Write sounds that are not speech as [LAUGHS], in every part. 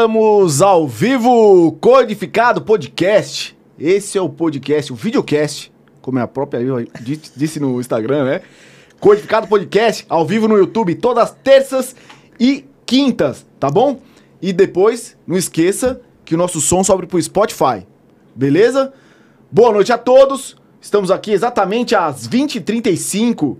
Estamos ao vivo, Codificado Podcast. Esse é o podcast, o videocast, como é a própria disse no Instagram, né? Codificado Podcast, ao vivo no YouTube, todas as terças e quintas, tá bom? E depois, não esqueça que o nosso som sobe pro Spotify, beleza? Boa noite a todos, estamos aqui exatamente às 20h35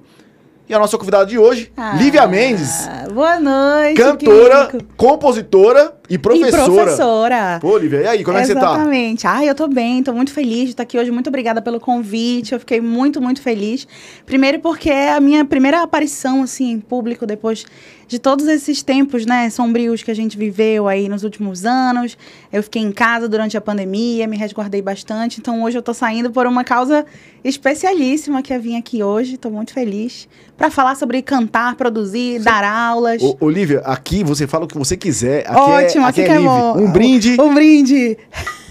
e a nossa convidada de hoje, Ah, Lívia Mendes. Boa noite. Cantora, Kiko. compositora e professora. E professora. Pô, Lívia, e aí, como é que você tá? Exatamente. Ai, eu tô bem, tô muito feliz de estar aqui hoje. Muito obrigada pelo convite. Eu fiquei muito, muito feliz. Primeiro porque é a minha primeira aparição, assim, em público, depois de todos esses tempos, né, sombrios que a gente viveu aí nos últimos anos. Eu fiquei em casa durante a pandemia, me resguardei bastante. Então hoje eu tô saindo por uma causa especialíssima que é vir aqui hoje. Tô muito feliz para falar sobre cantar, produzir, dar aulas. Ô, Olivia, aqui você fala o que você quiser. Aqui Ótimo, é, aqui que é é. Um brinde. Um brinde.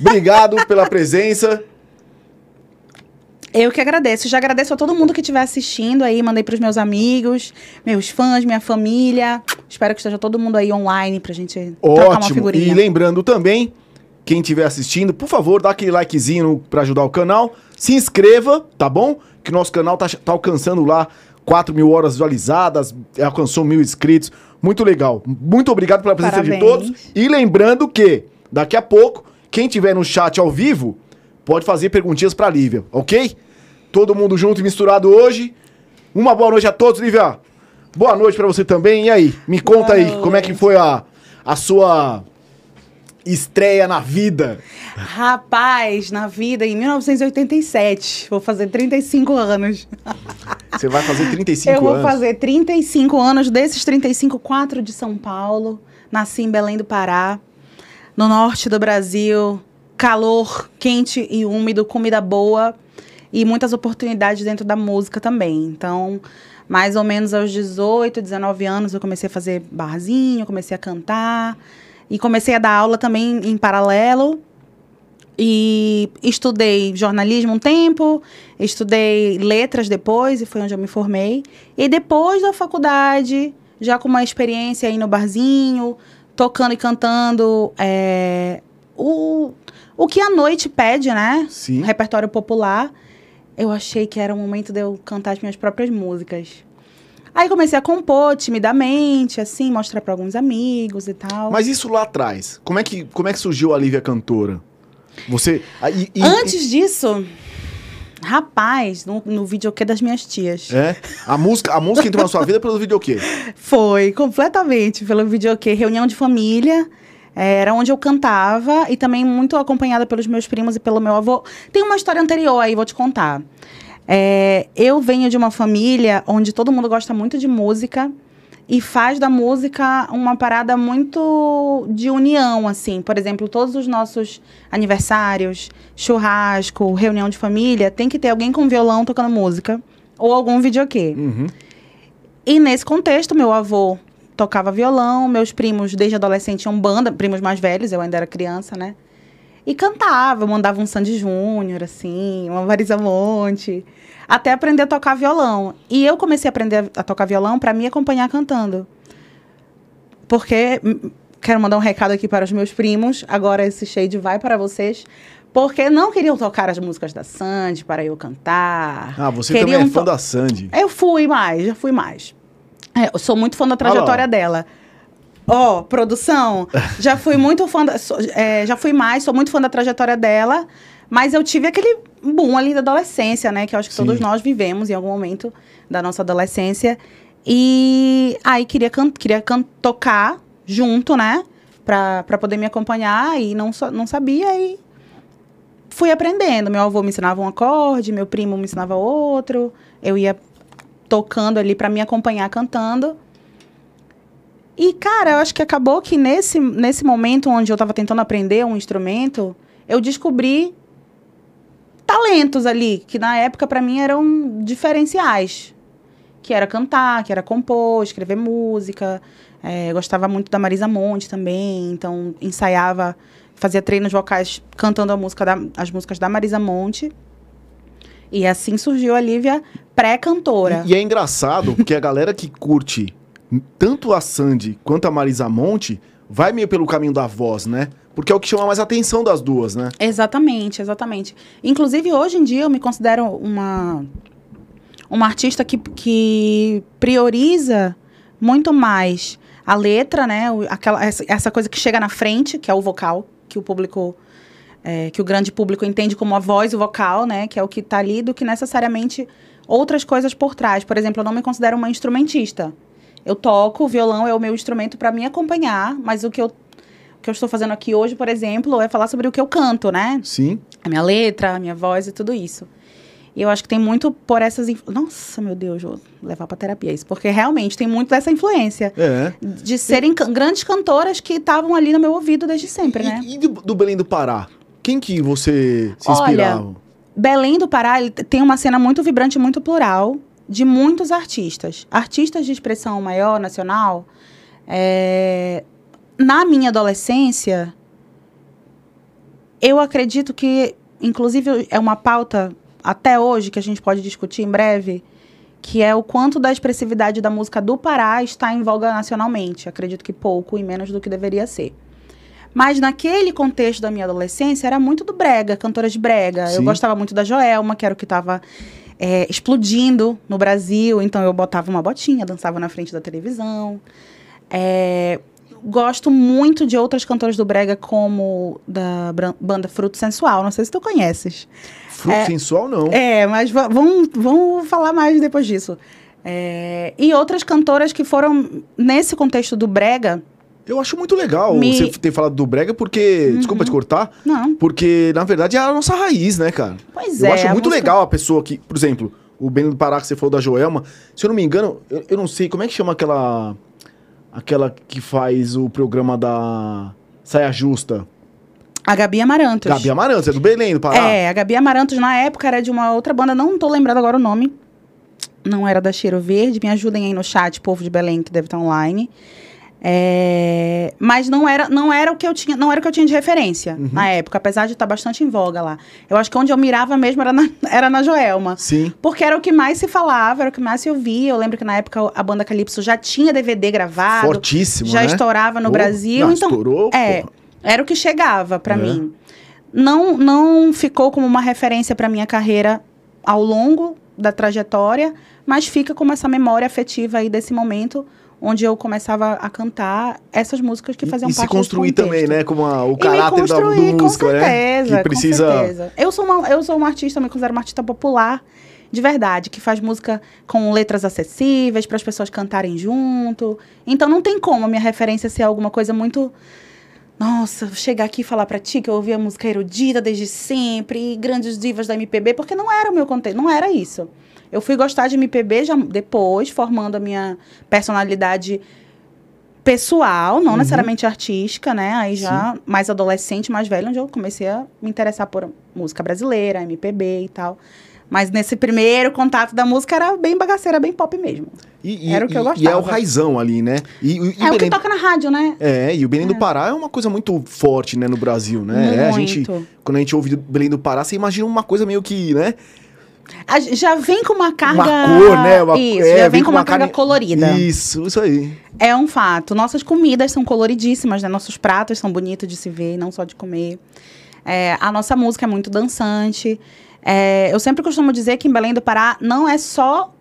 Obrigado pela presença. [LAUGHS] Eu que agradeço. Já agradeço a todo mundo que estiver assistindo aí. Mandei pros meus amigos, meus fãs, minha família. Espero que esteja todo mundo aí online pra gente trocar uma Ótimo. figurinha. E lembrando também, quem estiver assistindo, por favor, dá aquele likezinho pra ajudar o canal. Se inscreva, tá bom? Que nosso canal tá, tá alcançando lá 4 mil horas visualizadas, alcançou mil inscritos. Muito legal. Muito obrigado pela presença de Parabéns. todos. E lembrando que, daqui a pouco, quem tiver no chat ao vivo, pode fazer perguntinhas pra Lívia, ok? Todo mundo junto e misturado hoje. Uma boa noite a todos, Lívia. Boa noite pra você também. E aí, me conta Boa aí, como é que noite. foi a, a sua estreia na vida? Rapaz, na vida, em 1987. Vou fazer 35 anos. Você vai fazer 35 Eu vou anos. fazer 35 anos. Desses 35, 4 de São Paulo. Nasci em Belém do Pará, no norte do Brasil. Calor quente e úmido, comida boa e muitas oportunidades dentro da música também. Então, mais ou menos aos 18, 19 anos, eu comecei a fazer barzinho, comecei a cantar e comecei a dar aula também em paralelo. E estudei jornalismo um tempo, estudei letras depois, e foi onde eu me formei. E depois da faculdade, já com uma experiência aí no barzinho, tocando e cantando é, o, o que a noite pede, né? Sim. Repertório popular. Eu achei que era o momento de eu cantar as minhas próprias músicas. Aí comecei a compor timidamente, assim, mostrar para alguns amigos e tal. Mas isso lá atrás, como é que, como é que surgiu a Lívia cantora? Você. e- e- Antes disso, rapaz, no, no videokê das minhas tias. É? A música, a música entrou na sua vida pelo videokê. [LAUGHS] Foi, completamente, pelo videokê. Reunião de família. Eh, Era onde eu cantava e também muito acompanhada pelos meus primos e pelo meu avô. Tem uma história anterior aí, vou te contar. É, eu venho de uma família onde todo mundo gosta muito de música e faz da música uma parada muito de união, assim. Por exemplo, todos os nossos aniversários, churrasco, reunião de família, tem que ter alguém com violão tocando música ou algum videokê. Uhum. E nesse contexto, meu avô tocava violão, meus primos, desde adolescente, tinham banda, primos mais velhos, eu ainda era criança, né? E cantava, mandava um Sandy Júnior, assim, uma Marisa Monte, até aprender a tocar violão. E eu comecei a aprender a tocar violão para me acompanhar cantando. Porque, hum, quero mandar um recado aqui para os meus primos, agora esse shade vai para vocês, porque não queriam tocar as músicas da Sandy para eu cantar. Ah, você Queriam também é fã da Sandy. eu fui mais, já fui mais. É, eu sou muito fã da trajetória dela. Ó, produção, já fui [LAUGHS] muito fã da, sou- é, já fui mais, sou muito fã da trajetória dela, mas eu tive aquele boom ali da adolescência, né, que eu acho que Sim. todos nós vivemos em algum momento da nossa adolescência. E aí queria can, queria can, tocar junto, né, pra, pra poder me acompanhar e não não sabia e fui aprendendo. Meu avô me ensinava um acorde, meu primo me ensinava outro. Eu ia tocando ali pra me acompanhar cantando. E, cara, eu acho que acabou que nesse, nesse momento onde eu tava tentando aprender um instrumento, eu descobri talentos ali, que na época pra mim eram diferenciais. Que era cantar, que era compor, escrever música. É, gostava muito da Marisa Monte também, então ensaiava, fazia treinos vocais cantando a música da- as músicas da Marisa Monte. E assim surgiu a Lívia pré-cantora. E, e é engraçado, porque a galera que curte tanto a Sandy quanto a Marisa Monte, vai meio pelo caminho da voz, né? Porque é o que chama mais atenção das duas, né? Exatamente, exatamente. Inclusive, hoje em dia, eu me considero uma, uma artista que, que prioriza muito mais a letra, né? Aquela, essa, essa coisa que chega na frente, que é o vocal, que o público. É, que o grande público entende como a voz e o vocal, né? Que é o que tá ali, do que necessariamente outras coisas por trás. Por exemplo, eu não me considero uma instrumentista. Eu toco, o violão é o meu instrumento para me acompanhar, mas o que eu, o que eu estou fazendo aqui hoje, por exemplo, é falar sobre o que eu canto, né? Sim. a minha letra, a minha voz e tudo isso. E eu acho que tem muito por essas. influ- Nossa, meu Deus, vou levar pra terapia isso. Porque realmente tem muito dessa influência. É. De serem can- grandes cantoras que estavam ali no meu ouvido desde sempre, né? E, e do, do Belém do Pará? Quem que você se Olha, inspirava? Belém do Pará tem uma cena muito vibrante, muito plural, de muitos artistas. Artistas de expressão maior, nacional. É, Na minha adolescência, eu acredito que, inclusive, é uma pauta até hoje que a gente pode discutir em breve, que é o quanto da expressividade da música do Pará está em voga nacionalmente. Acredito que pouco e menos do que deveria ser. Mas naquele contexto da minha adolescência era muito do brega, cantoras de brega. Sim. Eu gostava muito da Joelma, que era o que estava explodindo no Brasil. Então eu botava uma botinha, dançava na frente da televisão. É, gosto muito de outras cantoras do brega, como da banda Fruto Sensual. Não sei se tu conheces. Fruto é- sensual, não. É, mas va- vamos, vamos falar mais depois disso. É, e outras cantoras que foram nesse contexto do brega. Eu acho muito legal Me- você ter falado do Brega, porque. Desculpa te cortar. Não, Porque, na verdade, é a nossa raiz, né, cara? pois eu é. acho a muito música- legal a pessoa que, por exemplo, o Bento do Pará que você falou da Joelma. Se eu não me engano, eu, eu não sei, como é que chama aquela. Aquela que faz o programa da Saia Justa? A Gabi Amarantos. Gabi Amarantos, é do Belém, do Pará. É, a Gabi Amarantos na época era de uma outra banda, não tô lembrando agora o nome. Não era da Cheiro Verde. Me ajudem aí no chat, povo de Belém, que deve estar online. É, mas não era, não era o que eu tinha, não era o que eu tinha de referência Uhum. na época, apesar de estar bastante em voga lá. Eu acho que onde eu mirava mesmo era na, [LAUGHS] era na Joelma. Sim. Porque era o que mais se falava, era o que mais se ouvia. Eu lembro que na época a banda Calypso já tinha DVD gravado, Fortíssimo, já né? estourava no Brasil. não, então, estourou, é, pô. era o que chegava pra É. mim. Não, não ficou como uma referência pra minha carreira ao longo da trajetória, mas fica como essa memória afetiva aí desse momento onde eu começava a cantar essas músicas que E- faziam e, se parte construir desse contexto. também, né? Como a- o E caráter da, construir, do músico, com né? certeza, Que precisa. com certeza. Eu sou uma, eu sou uma artista, me considero uma artista popular, de verdade, que faz música com letras acessíveis para as pessoas cantarem junto. Então não tem como a minha referência ser alguma coisa muito nossa, chegar aqui e falar pra ti que eu ouvia música erudita desde sempre, e grandes divas da MPB, porque não era o meu contexto, não era isso. Eu fui gostar de MPB já depois, formando a minha personalidade pessoal, não Uhum. necessariamente artística, né? Aí já mais adolescente, mais velho, onde eu comecei a me interessar por música brasileira, MPB e tal. Mas nesse primeiro contato da música era bem bagaceira, bem pop mesmo. E, e- Era o que eu e- E é o gostava. raizão ali, né? E, é o que Belém- toca na rádio, né? É, e o Belém do Pará é uma coisa muito forte, né, no Brasil, né? É, a gente, Muito. quando a gente ouve Belém do Pará, você imagina uma coisa meio que, né? A- Já vem com uma carga. Uma cor, né? Uma- Isso, é, já vem, com uma, carga carne- colorida. Isso, isso aí. É um fato. Nossas comidas são coloridíssimas, né? Nossos pratos são bonitos de se ver, não só de comer. É, a nossa música é muito dançante. É, eu sempre costumo dizer que em Belém do Pará não é só.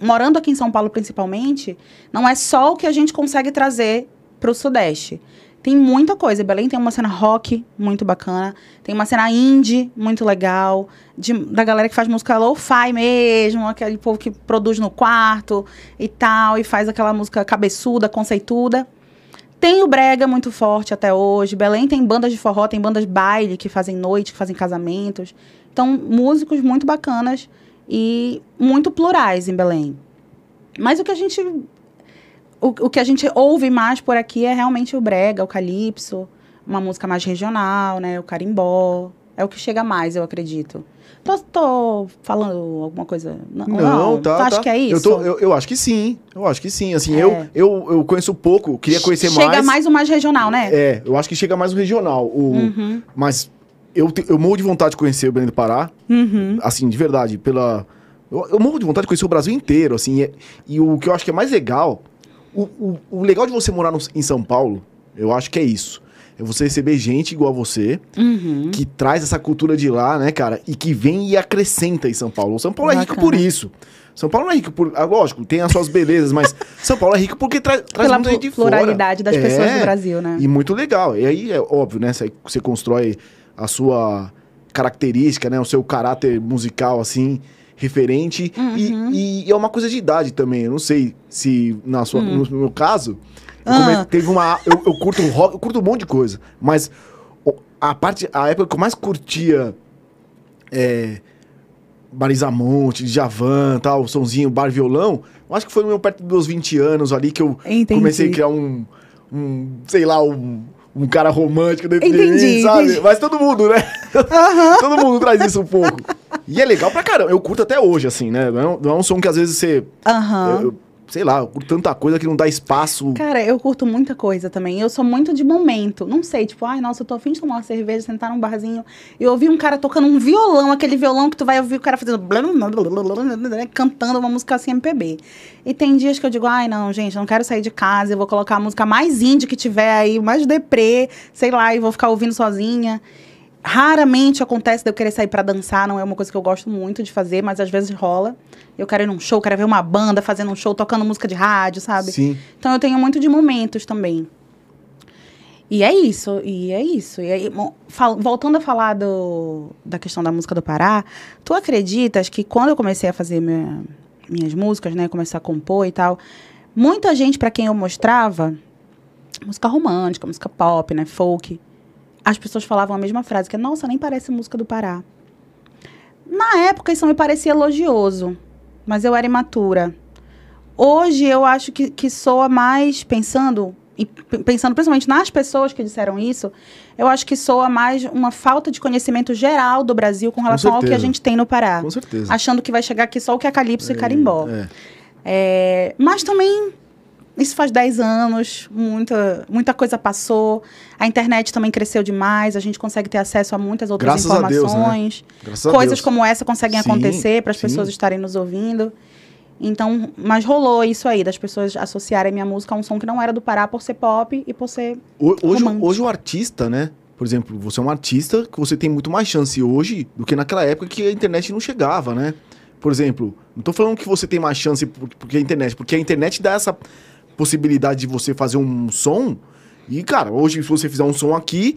Morando aqui em São Paulo, principalmente, não é só o que a gente consegue trazer para o Sudeste. Tem muita coisa. Belém tem uma cena rock muito bacana, tem uma cena indie muito legal, de- da galera que faz música lo-fi mesmo, aquele povo que produz no quarto e tal, e faz aquela música cabeçuda, conceituda. Tem o brega muito forte até hoje. Belém tem bandas de forró, tem bandas baile que fazem noite, que fazem casamentos. Então, músicos muito bacanas e muito plurais em Belém. Mas o que a gente o, o que a gente ouve mais por aqui é realmente o brega, o calypso, uma música mais regional, né, o carimbó. É o que chega mais, eu acredito. Tô, tô falando alguma coisa? Não, Não, tá. Tu acha tá. que é isso? Eu, tô- eu, eu acho que sim. Eu acho que sim. Assim, É. eu, eu, eu conheço pouco, queria conhecer Chega mais. mais o mais regional, né? É, eu acho que chega mais o regional. O, Uhum, Mas eu, te- eu morro de vontade de conhecer o Belém do Pará. uhum. assim, de verdade, pela. Eu, eu morro de vontade de conhecer o Brasil inteiro, assim. E, e o que eu acho que é mais legal, o, o, o legal de você morar no- em São Paulo Eu acho que é isso. É você receber gente igual a você, Uhum. que traz essa cultura de lá, né, cara? E que vem e acrescenta em São Paulo. São Paulo é rico Bacana. por isso. São Paulo não é rico por. ah, lógico, tem as suas belezas, mas [LAUGHS] São Paulo é rico porque tra traz Pela muita gente de pluralidade fora. das pessoas É, do Brasil, né? E muito legal. E aí é óbvio, né? Você constrói a sua característica, né? O seu caráter musical, assim, referente. E- Uhum. E, é uma coisa de idade também. Eu não sei se na sua, no, no meu caso. eu. Ah. teve uma. Eu, eu curto rock, eu curto um monte de coisa. Mas a parte. A época que eu mais curtia. É, Marisa Monte, Javan, tal, sonzinho, bar violão. Eu acho que foi meu perto dos 20 anos ali que eu Entendi. comecei a criar um, um sei lá, um, um cara romântico dentro de Entendi, mim, sabe? entendi. Mas todo mundo, né? [LAUGHS] todo mundo traz isso um pouco. E é legal pra caramba. Eu curto até hoje, assim, né? Não é um, é som que às vezes você. Eu- eu- sei lá, eu curto tanta coisa que não dá espaço. Cara, eu curto muita coisa também. Eu sou muito de momento. Não sei, tipo, ai, nossa, eu tô afim de tomar uma cerveja, sentar num barzinho. E ouvir um cara tocando um violão, aquele violão que tu vai ouvir o cara fazendo. cantando uma música assim MPB. E tem dias que eu digo, ai, não, gente, não quero sair de casa, eu vou colocar a música mais indie que tiver aí, mais deprê, sei lá, e vou ficar ouvindo sozinha. Raramente acontece de eu querer sair pra dançar, não é uma coisa que eu gosto muito de fazer, mas às vezes rola. Eu quero ir num show, quero ver uma banda fazendo um show, tocando música de rádio, sabe? Sim. Então eu tenho muito de momentos também. E é isso, e é isso. E aí, fal- voltando a falar do, da questão da música do Pará, tu acreditas que quando eu comecei a fazer minha- minhas músicas, né, começar a compor e tal, muita gente para quem eu mostrava música romântica, música pop, né, folk, as pessoas falavam a mesma frase, que é, nossa, nem parece música do Pará. Na época isso me parecia elogioso, mas eu era imatura. Hoje eu acho que, que soa mais pensando, e pensando principalmente nas pessoas que disseram isso, eu acho que soa mais uma falta de conhecimento geral do Brasil com relação ao que a gente tem no Pará. Com certeza. Achando que vai chegar aqui só o que é Calypso e Carimbó. É. É, mas também, isso faz 10 anos, muita, muita coisa passou. A internet também cresceu demais, a gente consegue ter acesso a muitas outras Graças a Deus, né? informações. A Coisas Deus. como essa conseguem Sim, acontecer para as pessoas estarem nos ouvindo. Então, mas rolou isso aí, das pessoas associarem minha música a um som que não era do Pará por ser pop e por ser. Ho- Hoje, romântico. hoje o artista, né? Por exemplo, você é um artista que você tem muito mais chance hoje do que naquela época que a internet não chegava, né? Por exemplo, não tô falando que você tem mais chance por- porque a internet, porque a internet dá essa possibilidade de você fazer um som. E, cara, hoje, se você fizer um som aqui,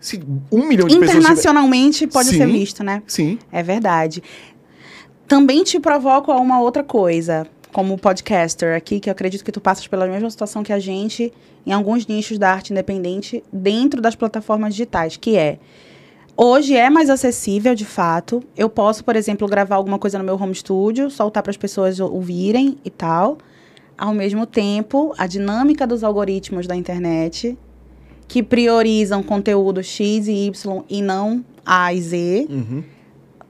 se um milhão de pessoas. tiver- Internacionalmente pode ser Sim. visto, né? Sim. É verdade. Também te provoco a uma outra coisa, como podcaster aqui, que eu acredito que tu passas pela mesma situação que a gente em alguns nichos da arte independente dentro das plataformas digitais, que é Hoje é mais acessível, de fato. Eu posso, por exemplo, gravar alguma coisa no meu home studio, soltar para as pessoas ouvirem e tal. Ao mesmo tempo, a dinâmica dos algoritmos da internet, que priorizam conteúdo X e Y e não A e Z, Uhum.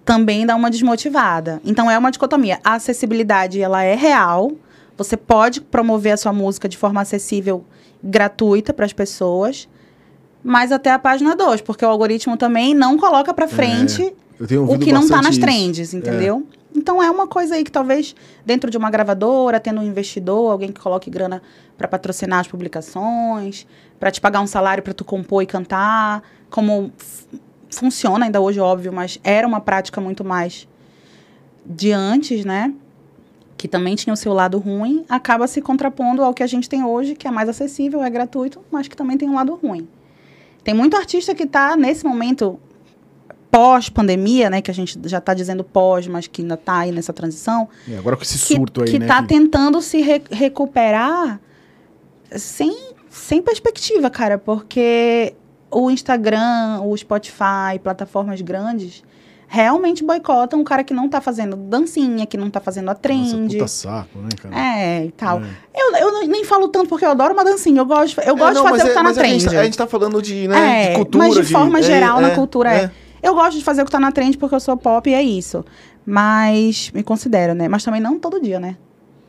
também dá uma desmotivada. Então é uma dicotomia. A acessibilidade ela é real. Você pode promover a sua música de forma acessível, gratuita para as pessoas, mas até a página 2, porque o algoritmo também não coloca para frente Eu tenho o que não tá bastante nas isso. trends, entendeu? Então é uma coisa aí que talvez dentro de uma gravadora, tendo um investidor, alguém que coloque grana para patrocinar as publicações, para te pagar um salário para tu compor e cantar, como funciona ainda hoje, óbvio, mas era uma prática muito mais de antes, né? Que também tinha o seu lado ruim, acaba se contrapondo ao que a gente tem hoje, que é mais acessível, é gratuito, mas que também tem um lado ruim. Tem muito artista que está nesse momento pós-pandemia, né, que a gente já está dizendo pós, mas que ainda está aí nessa transição, É, agora com esse que, surto aí, que né? tá que- tentando se re- recuperar sem, sem perspectiva, cara, porque o Instagram, o Spotify, plataformas grandes, realmente boicotam um cara que não tá fazendo dancinha, que não tá fazendo a Nossa, trend. puta saco, né, cara? É, e tal. É. Eu, eu nem falo tanto porque eu adoro uma dancinha. Eu gosto, eu gosto É, não, de fazer o que é- tá na mas a gente trend. tá- A gente tá falando de, né, É, de cultura. mas de forma geral, na cultura, é. É. Eu gosto de fazer o que tá na trend porque eu sou pop e é isso. Mas me considero, né? Mas também não todo dia, né?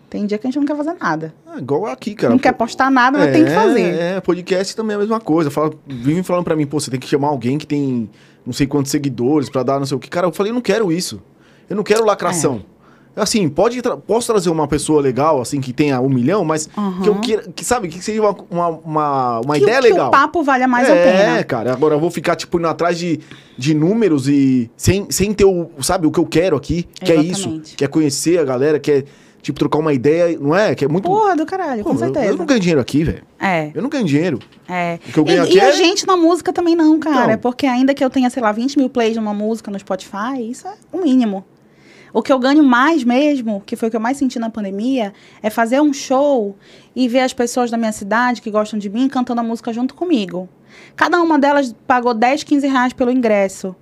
Tem dia que a gente não quer fazer nada. É, igual aqui, cara. não quer postar nada, mas tem que fazer. É, podcast também é a mesma coisa. Fala, vivem falando pra mim, pô, você tem que chamar alguém que tem não sei quantos seguidores pra dar não sei o que. Cara, eu falei, eu não quero isso. Eu não quero lacração. Assim, pode tra posso trazer uma pessoa legal, assim, que tenha um milhão, mas Uhum. que eu queira, que sabe, que seja uma, uma, uma, uma que, ideia que legal. o papo valha mais é, a pena. cara. Agora eu vou ficar, tipo, indo atrás de, de números e sem, sem ter o, sabe, o que eu quero aqui, que é isso. Exatamente. Que é conhecer a galera, que é, tipo, trocar uma ideia, não é? Que é muito... Porra do caralho, Pô, com eu- certeza. Eu, não ganho dinheiro aqui, velho. É, Eu não ganho dinheiro. é. O que eu ganho E, aqui e é... a gente na música também não, cara. Então. É porque ainda que eu tenha, sei lá, 20 mil plays numa música no Spotify, isso é o mínimo. O que eu ganho mais mesmo, que foi o que eu mais senti na pandemia, é fazer um show e ver as pessoas da minha cidade que gostam de mim cantando a música junto comigo. Cada uma delas pagou 10, 15 reais pelo ingresso.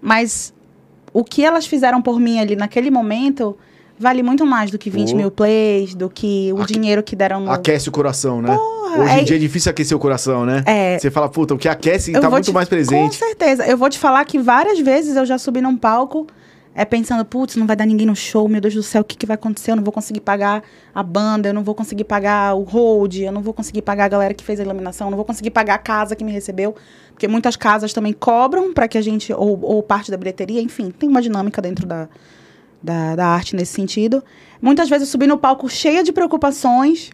Mas o que elas fizeram por mim ali naquele momento vale muito mais do que 20 Pô. mil plays, do que o Aque- dinheiro que deram no. Aquece o coração, né? Hoje é- em dia é difícil aquecer o coração, né? É, Você fala, puta, o que aquece Eu tá muito te- mais Com presente. certeza. Eu vou te falar que várias vezes eu já subi num palco é pensando, putz, não vai dar ninguém no show, meu Deus do céu, o que, que vai acontecer? Eu não vou conseguir pagar a banda, eu não vou conseguir pagar o hold, eu não vou conseguir pagar a galera que fez a iluminação, eu não vou conseguir pagar a casa que me recebeu. Porque muitas casas também cobram para que a gente, ou, ou parte da bilheteria, enfim, tem uma dinâmica dentro da, da, da arte nesse sentido. Muitas vezes eu subi no palco cheia de preocupações.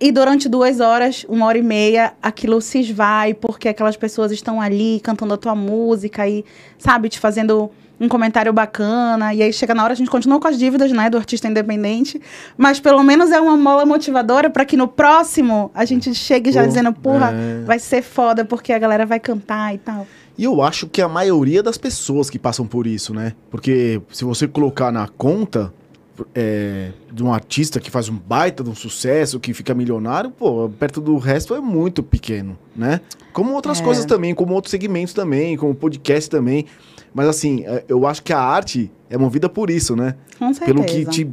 E durante duas horas, uma hora e meia, aquilo se esvai, porque aquelas pessoas estão ali cantando a tua música e, sabe, te fazendo um comentário bacana. E aí chega na hora, a gente continua com as dívidas, né, do artista independente. Mas pelo menos é uma mola motivadora para que no próximo a gente chegue já Pô, dizendo, porra, é. vai ser foda, porque a galera vai cantar e tal. E eu acho que a maioria das pessoas que passam por isso, né? Porque se você colocar na conta é, de um artista que faz um baita de um sucesso, que fica milionário, pô, perto do resto é muito pequeno, né? Como outras É. coisas também, como outros segmentos também, como podcast também. Mas assim, é, eu acho que a arte é movida por isso, né? Com certeza. Pelo que te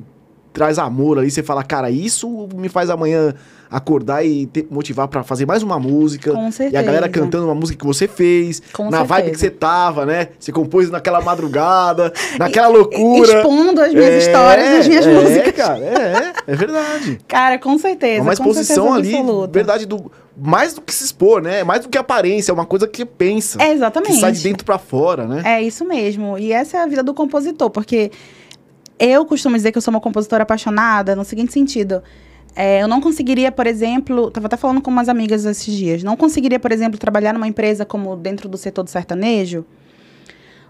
traz amor ali, você fala, cara, isso me faz amanhã acordar e te motivar pra fazer mais uma música. Com E certeza. a galera cantando uma música que você fez, Com na vibe que certeza. você tava, né? Você compôs naquela madrugada, [LAUGHS] naquela loucura. Expondo as minhas É, histórias e as minhas é, músicas. cara, é, é verdade. [LAUGHS] Cara, com certeza. É uma exposição certeza ali, absoluta. verdade, do, mais do que se expor, né? Mais do que aparência, é uma coisa que pensa. É, exatamente. que sai de dentro pra fora, né? É isso mesmo. E essa é a vida do compositor, porque eu costumo dizer que eu sou uma compositora apaixonada no seguinte sentido. É, eu não conseguiria, por exemplo, tava até falando com umas amigas esses dias, não conseguiria, por exemplo, trabalhar numa empresa como dentro do setor do sertanejo,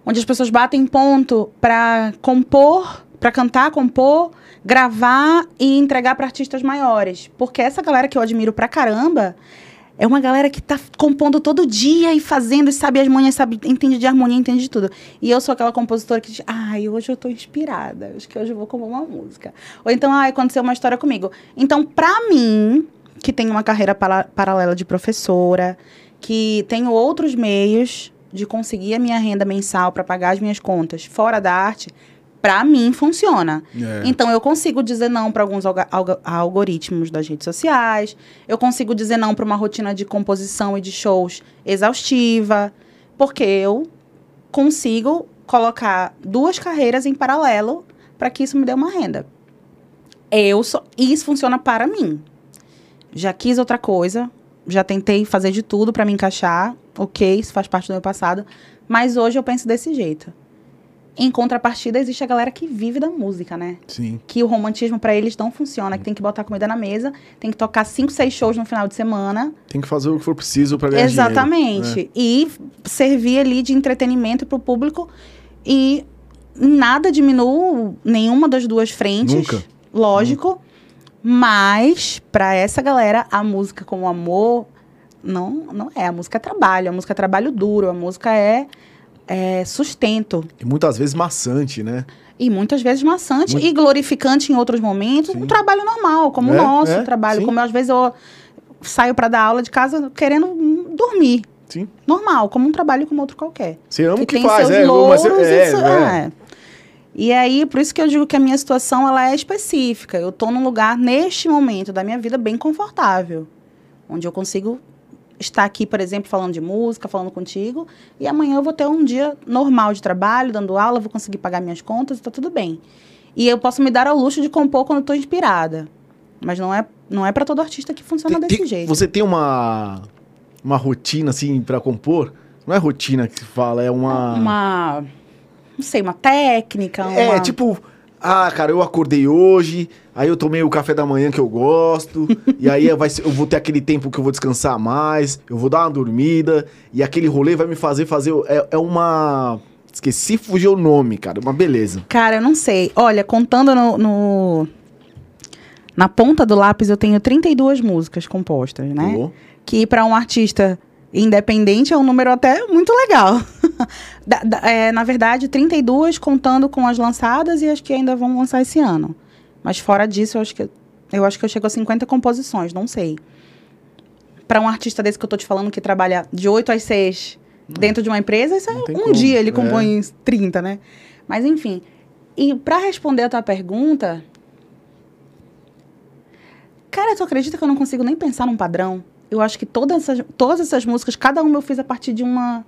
onde as pessoas batem ponto para compor, para cantar, compor, gravar e entregar para artistas maiores. Porque essa galera que eu admiro pra caramba é uma galera que tá compondo todo dia e fazendo, e sabe manhas, sabe, entende de harmonia, entende de tudo. E eu sou aquela compositora que diz, ai, hoje eu tô inspirada, acho que hoje eu vou compor uma música. Ou então, ai, aconteceu uma história comigo. Então, pra mim, que tenho uma carreira para- paralela de professora, que tenho outros meios de conseguir a minha renda mensal para pagar as minhas contas fora da arte, pra mim funciona. É. Então eu consigo dizer não para alguns alga- alga- algoritmos das redes sociais, eu consigo dizer não para uma rotina de composição e de shows exaustiva, porque eu consigo colocar duas carreiras em paralelo para que isso me dê uma renda. Eu só, isso funciona para mim. Já quis outra coisa, já tentei fazer de tudo para me encaixar, ok, isso faz parte do meu passado, mas hoje eu penso desse jeito. Em contrapartida, existe a galera que vive da música, né? Sim. que o romantismo pra eles não funciona, que tem que botar comida na mesa, tem que tocar cinco, seis shows no final de semana. Tem que fazer o que for preciso pra ganhar dinheiro, Exatamente. né? E servir ali de entretenimento pro público e nada diminui nenhuma das duas frentes. Nunca. Lógico. Mas pra essa galera a música como amor não não é, a música é trabalho, a música é trabalho duro, a música é, é sustento. E muitas vezes maçante, né? E muitas vezes maçante Muito- e glorificante em outros momentos. Sim. Um trabalho normal, como É, o nosso é, trabalho. sim. Como eu, às vezes eu saio para dar aula de casa querendo dormir. Sim. Normal, como um trabalho como outro qualquer. Você ama o que tem faz, seus é. louros mas e é, seu- é. é. E aí, por isso que eu digo que a minha situação ela é específica. Eu tô num lugar, neste momento da minha vida, bem confortável. Onde eu consigo estar aqui, por exemplo, falando de música, falando contigo. E amanhã eu vou ter um dia normal de trabalho, dando aula, vou conseguir pagar minhas contas e tá tudo bem. E eu posso me dar ao luxo de compor quando eu tô inspirada. Mas não é, não é para todo artista que funciona Tem- desse tem- jeito. Você tem uma, uma rotina, assim, pra compor? Não é rotina que se fala, é uma... Uma. Não sei, uma técnica. É, uma- tipo, Ah, cara, eu acordei hoje, aí eu tomei o café da manhã que eu gosto, e aí vai ser- eu vou ter aquele tempo que eu vou descansar mais, eu vou dar uma dormida, e aquele rolê vai me fazer fazer. É, é uma. Esqueci fugir o nome, cara, uma beleza. Cara, eu não sei. Olha, contando no, no- Na ponta do lápis, eu tenho 32 músicas compostas, né? Que para um artista independente é um número até muito legal. [LAUGHS] Da- da- é, na verdade, 32 contando com as lançadas e as que ainda vão lançar esse ano. Mas fora disso, eu acho que eu acho que eu chego a 50 composições, não sei. Para um artista desse que eu tô te falando que trabalha de 8 às 6 dentro de uma empresa, isso é um como, dia ele é. compõe 30, né? Mas enfim. E para responder a tua pergunta, Cara, tu acredita que eu não consigo nem pensar num padrão? Eu acho que todas essas, todas essas músicas, cada uma eu fiz a partir de uma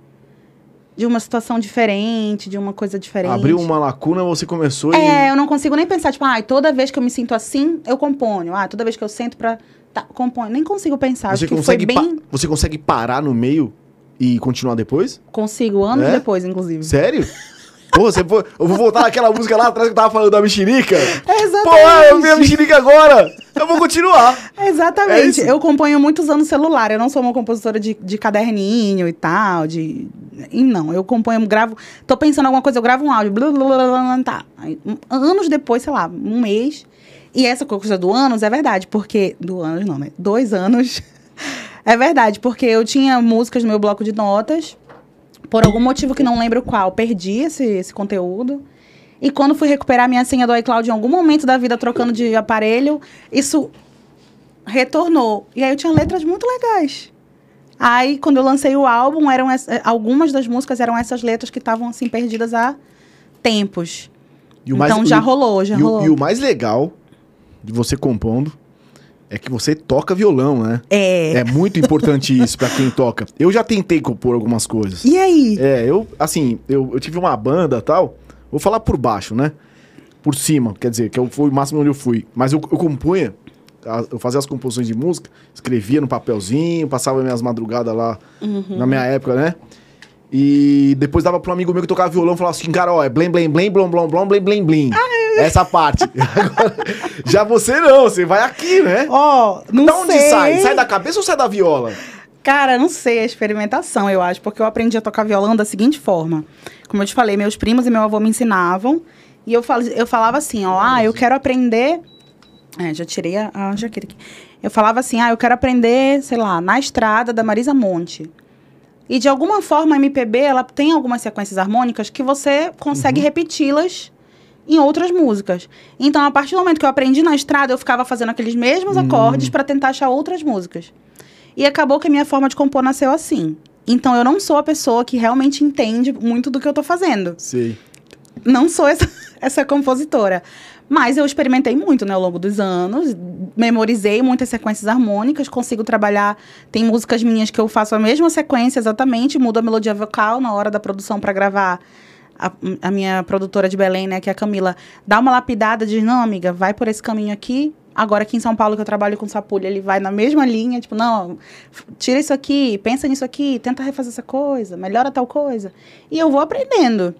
de uma situação diferente, de uma coisa diferente. Abriu uma lacuna, você começou É, e. eu não consigo nem pensar, tipo, ah, toda vez que eu me sinto assim, eu componho. Ah, toda vez que eu sento pra. Tá, componho. Nem consigo pensar. Você consegue, bem. você consegue parar no meio e continuar depois? Consigo, anos É? depois, inclusive. Sério? [LAUGHS] Pô, você foi... eu vou voltar naquela música lá atrás que eu tava falando da mexerica. É, Pô, ah, eu vi a mexerica agora. Eu vou continuar. É Exatamente. isso? eu componho muitos anos celular. Eu não sou uma compositora de, de caderninho e tal, de. Não, eu componho, gravo. Tô pensando em alguma coisa, eu gravo um áudio. Blá, blá, blá, blá, blá, tá. Anos depois, sei lá, um mês. E essa coisa do anos é verdade, porque. Do anos não, né? Dois anos. [LAUGHS] é verdade, porque eu tinha músicas no meu bloco de notas. Por algum motivo que não lembro qual, perdi esse, esse conteúdo. E quando fui recuperar minha senha do iCloud em algum momento da vida trocando de aparelho, isso retornou. E aí eu tinha letras muito legais. Aí, quando eu lancei o álbum, eram eh, algumas das músicas eram essas letras que estavam assim perdidas há tempos. O então mais- já o- rolou, já e o, rolou. e o mais legal de você compondo é que você toca violão, né? É. É muito importante [LAUGHS] isso pra quem toca. Eu já tentei compor algumas coisas. E aí? É, eu, assim, eu, eu tive uma banda tal. Vou falar por baixo, né? Por cima, quer dizer, que eu fui o máximo onde eu fui. Mas eu, eu compunha, eu fazia as composições de música, escrevia no papelzinho, passava minhas madrugadas lá na minha época, né? E depois dava pra um amigo meu que tocava violão e falava assim, cara, ó, é blém, blém, blém, blom, blom, blom, blém, blém, blém. Essa parte. [LAUGHS] Agora, já você não, você vai aqui, né? Ó, não da onde sei. sai? Sai da cabeça ou sai da viola? Cara, não sei, a experimentação, eu acho, porque eu aprendi a tocar violão da seguinte forma. Como eu te falei, meus primos e meu avô me ensinavam. E eu, fal eu falava assim, ó, ah, eu quero aprender. É, já tirei a, a jaqueta aqui. Eu falava assim, ah, eu quero aprender, sei lá, na estrada da Marisa Monte. E de alguma forma a MPB, ela tem algumas sequências harmônicas que você consegue repeti-las em outras músicas. Então, a partir do momento que eu aprendi na estrada, eu ficava fazendo aqueles mesmos acordes para tentar achar outras músicas. E acabou que a minha forma de compor nasceu assim. Então, eu não sou a pessoa que realmente entende muito do que eu tô fazendo. Sei. Não sou essa, [LAUGHS] essa compositora. Mas eu experimentei muito, né, ao longo dos anos. Memorizei muitas sequências harmônicas, consigo trabalhar. Tem músicas minhas que eu faço a mesma sequência exatamente, mudo a melodia vocal na hora da produção para gravar. A, a minha produtora de Belém, né, que é a Camila, dá uma lapidada, diz: Não, amiga, vai por esse caminho aqui. Agora aqui em São Paulo, que eu trabalho com Sapulha, ele vai na mesma linha, tipo, não, tira isso aqui, pensa nisso aqui, tenta refazer essa coisa, melhora tal coisa. E eu vou aprendendo.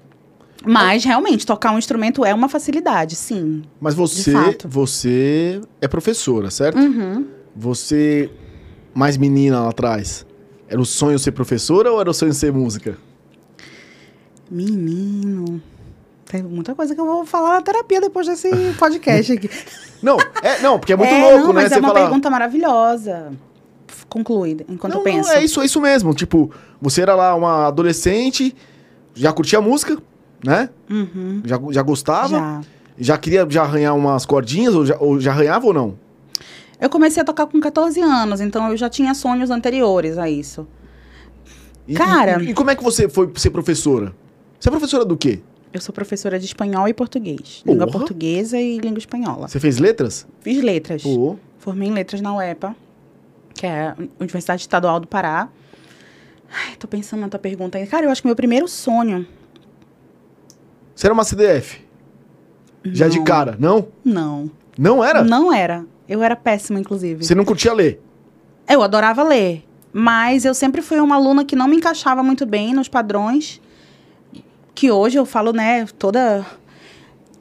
Mas, realmente, tocar um instrumento é uma facilidade, sim. Mas você, você é professora, certo? Uhum. Você, mais menina lá atrás, era o sonho ser professora ou era o sonho ser música? Menino. Tem muita coisa que eu vou falar na terapia depois desse [LAUGHS] podcast aqui. Não, é, não, porque é muito É, louco, não, né? Mas é Você uma fala- pergunta maravilhosa. Conclui, enquanto não, eu penso. Não, é isso, é isso mesmo. Tipo, você era lá uma adolescente, já curtia música, né? Uhum. Já, já gostava, Já. já. queria já arranhar umas cordinhas, ou já, ou já arranhava ou não? Eu comecei a tocar com 14 anos, então eu já tinha sonhos anteriores a isso. E, Cara. E, e como é que você foi ser professora? Você é professora do quê? Eu sou professora de espanhol e português. Língua Porra. portuguesa e língua espanhola. Você fez letras? Fiz letras. Formei em letras na UEPA, que é a Universidade Estadual do Pará. Ai, tô pensando na tua pergunta aí. Cara, eu acho que meu primeiro sonho. Você era uma CDF? Já de Não. cara, não? Não. Não era? Não era. Eu era péssima, inclusive. Você não curtia ler? Eu adorava ler, mas eu sempre fui uma aluna que não me encaixava muito bem nos padrões que hoje eu falo, né, toda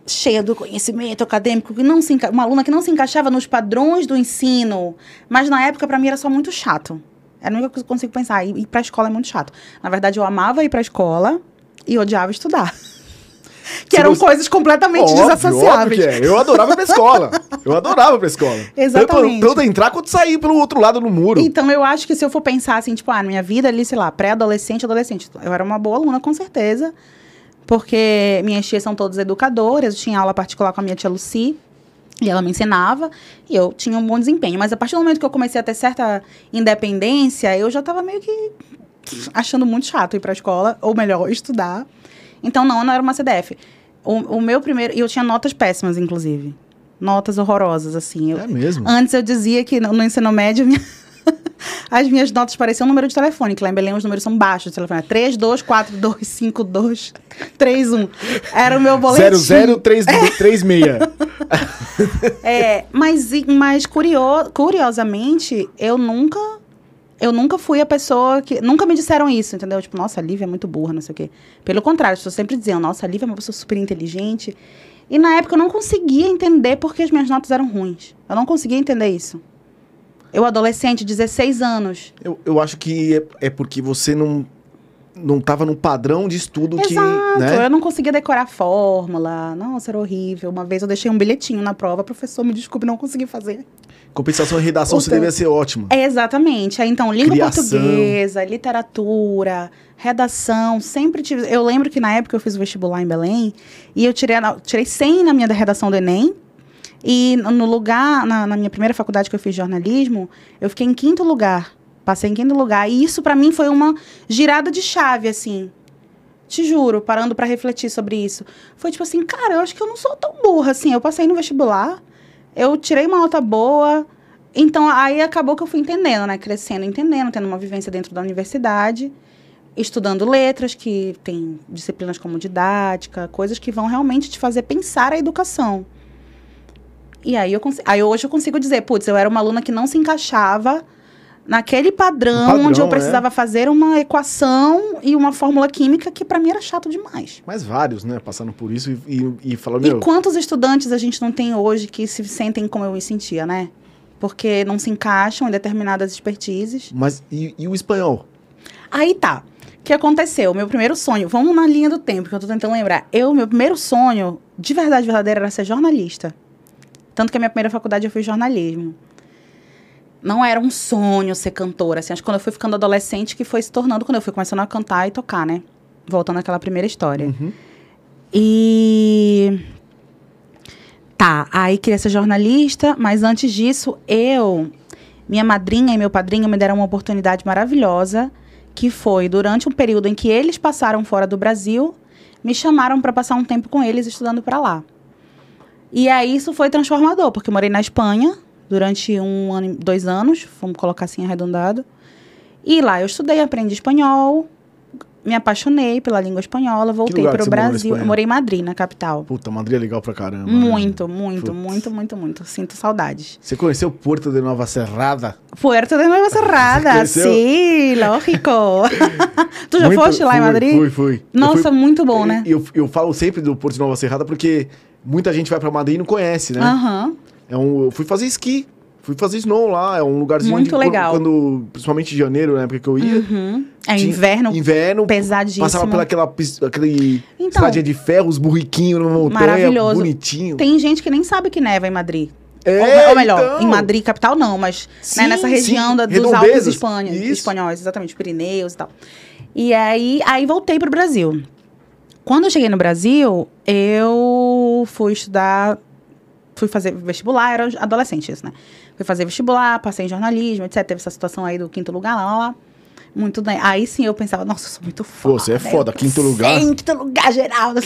cheia do conhecimento acadêmico, que não se enca- uma aluna que não se encaixava nos padrões do ensino, mas na época para mim era só muito chato. Era a única coisa que eu consigo pensar, ir ir pra escola é muito chato. Na verdade, eu amava ir pra escola e odiava estudar. [LAUGHS] que Você eram gost- coisas completamente Óbvio, desassociáveis. óbvio é. Eu adorava ir pra escola. [LAUGHS] Eu adorava ir pra escola. Exatamente. Tanto, tanto entrar quanto sair pelo outro lado no muro. Então, eu acho que se eu for pensar assim, tipo, ah, minha vida ali, sei lá, pré-adolescente, adolescente, eu era uma boa aluna, com certeza. Porque minhas tias são todas educadoras, eu tinha aula particular com a minha tia Lucy. E ela me ensinava, e eu tinha um bom desempenho. Mas a partir do momento que eu comecei a ter certa independência, eu já tava meio que achando muito chato ir pra escola, ou melhor, estudar. Então, não, eu não era uma CDF. O, o meu primeiro. E eu tinha notas péssimas, inclusive. Notas horrorosas, assim. Eu, É mesmo. Antes eu dizia que no, no ensino médio minha- [LAUGHS] as minhas notas pareciam um número de telefone, que lá em Belém os números são baixos de telefone. 3, 2, 4, 2, 5, 2, 3, 1. Era o meu boletim. 0036. [LAUGHS] É, mas, i- mas curio- curiosamente, eu nunca. Eu nunca fui a pessoa que. Nunca me disseram isso, entendeu? Tipo, nossa, a Lívia é muito burra, não sei o quê. Pelo contrário, as pessoas sempre diziam, nossa, a Lívia é uma pessoa super inteligente. E na época eu não conseguia entender por que as minhas notas eram ruins. Eu não conseguia entender isso. Eu, adolescente, 16 anos. Eu, eu acho que é, é porque você não, não tava num padrão de estudo que. Exato, Né? eu não conseguia decorar a fórmula. Nossa, era horrível. Uma vez eu deixei um bilhetinho na prova, professor, me desculpe, não consegui fazer. Compensação e redação você devia ser ótima. É, exatamente. Aí, então, língua Criação. portuguesa, literatura, redação, sempre tive. Eu lembro que na época eu fiz o vestibular em Belém e eu tirei, tirei 100 na minha redação do Enem. E no lugar, na, na minha primeira faculdade que eu fiz jornalismo, eu fiquei em quinto lugar. Passei em quinto lugar. E isso, pra mim, foi uma girada de chave, assim. Te juro, parando pra refletir sobre isso. Foi tipo assim, cara, eu acho que eu não sou tão burra assim. Eu passei no vestibular, eu tirei uma nota boa. Então, aí acabou que eu fui entendendo, né? Crescendo, entendendo, tendo uma vivência dentro da universidade, estudando letras, que tem disciplinas como didática, coisas que vão realmente te fazer pensar a educação. E aí, eu aí hoje eu consigo dizer, putz, eu era uma aluna que não se encaixava naquele padrão, padrão, onde eu é. precisava fazer uma equação e uma fórmula química que pra mim era chato demais. Mas vários, né? Passando por isso e, e, e falando, meu, E quantos estudantes a gente não tem hoje que se sentem como eu me sentia, né? Porque não se encaixam em determinadas expertises. mas e, e o espanhol? Aí tá. O que aconteceu? Meu primeiro sonho, vamos na linha do tempo, que eu tô tentando lembrar. Eu, meu primeiro sonho, de verdade verdadeira, era ser jornalista. Tanto que a minha primeira faculdade eu fiz jornalismo. Não era um sonho ser cantora, assim. Acho que quando eu fui ficando adolescente que foi se tornando, quando eu fui começando a cantar e tocar, né? Voltando àquela primeira história. Uhum. E. Tá, aí queria ser jornalista, mas antes disso, eu, minha madrinha e meu padrinho me deram uma oportunidade maravilhosa, que foi durante um período em que eles passaram fora do Brasil, me chamaram para passar um tempo com eles estudando para lá. E aí isso foi transformador, porque eu morei na Espanha durante um ano, dois anos, vamos colocar assim arredondado. E lá eu estudei, aprendi espanhol, me apaixonei pela língua espanhola, voltei para o Brasil. Eu morei em Madrid, na capital. Puta, Madrid é legal pra caramba. né? Muito, muito, Putz. muito, muito, muito. Sinto saudades. Você conheceu Porto de Nova Serrada? Puerto de [LAUGHS] Cerrada, Conheceu? sim, lógico. [LAUGHS] tu já Muito- foste lá em fui, Madrid? Fui, fui. Nossa, fui- muito bom, né? Eu, eu falo sempre do Porto de Nova Serrada porque muita gente vai pra Madrid e não conhece, né? Aham. É um, eu fui fazer esqui. Fui fazer snow lá. É um lugarzinho Muito onde, legal. Quando, principalmente em janeiro, na época que eu ia. Uhum. É tinha- inverno Inverno. pesadíssimo. Passava pelaquela aquele Então, estradinha de ferro, os burriquinhos na montanha. Maravilhoso. Bonitinho. tem gente que nem sabe que neva em Madrid. É, ou, ou melhor, então. em Madrid, capital, não, mas né, Sim, nessa sim. região da- dos Alpes. Espanha, espanhóis, exatamente, Pirineus e tal. E aí, aí voltei pro Brasil. Quando eu cheguei no Brasil, eu fui estudar, fui fazer vestibular, era adolescente isso, né? Fui fazer vestibular, passei em jornalismo, etc. Teve essa situação aí do quinto lugar lá, lá, lá. Muito bem. Aí sim eu pensava, nossa, eu sou muito foda. você é eu foda, quinto lugar. Quinto lugar, Geraldo.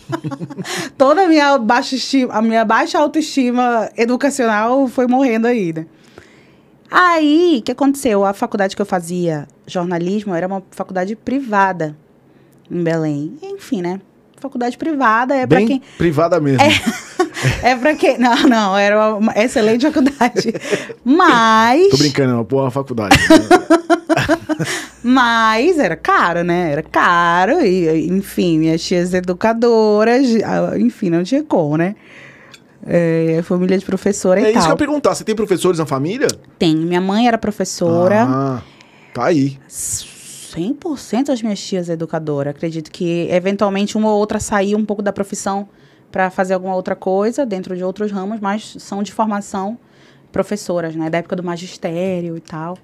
[LAUGHS] Toda a minha baixa estima, a minha baixa autoestima educacional foi morrendo aí, né? Aí, o que aconteceu? A faculdade que eu fazia jornalismo era uma faculdade privada em Belém. Enfim, né? Faculdade privada é para quem privada mesmo. [LAUGHS] é para quem não, não, era uma excelente faculdade. Mas Tô brincando, é uma boa faculdade. [LAUGHS] Mas era caro, né? Era caro. E, enfim, minhas tias educadoras, enfim, não tinha como, né? É, família de professora É e isso que eu tal. ia perguntar. Você tem professores na família? Tem. Minha mãe era professora. Ah, tá aí. 100% das minhas tias é educadora. Acredito que, eventualmente, uma ou outra saiu um pouco da profissão para fazer alguma outra coisa dentro de outros ramos, mas são de formação professoras, né? Da época do magistério e tal.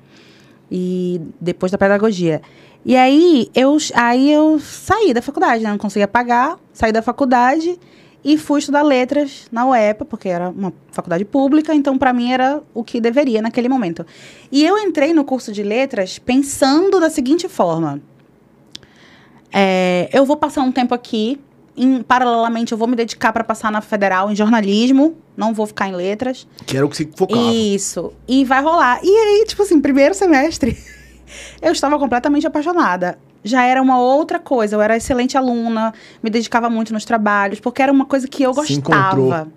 E depois da pedagogia. E aí eu, aí eu saí da faculdade, né? Não conseguia pagar, saí da faculdade e fui estudar letras na UEPA, porque era uma faculdade pública, então para mim era o que deveria naquele momento. E eu entrei no curso de letras pensando da seguinte forma: é, eu vou passar um tempo aqui, em- paralelamente eu vou me dedicar para passar na federal em jornalismo, não vou ficar em letras. Que era o que você focava. Isso. E vai rolar. E aí, tipo assim, primeiro semestre, [LAUGHS] eu estava completamente apaixonada. Já era uma outra coisa. Eu era excelente aluna, me dedicava muito nos trabalhos, porque era uma coisa que eu Se encontrou. gostava.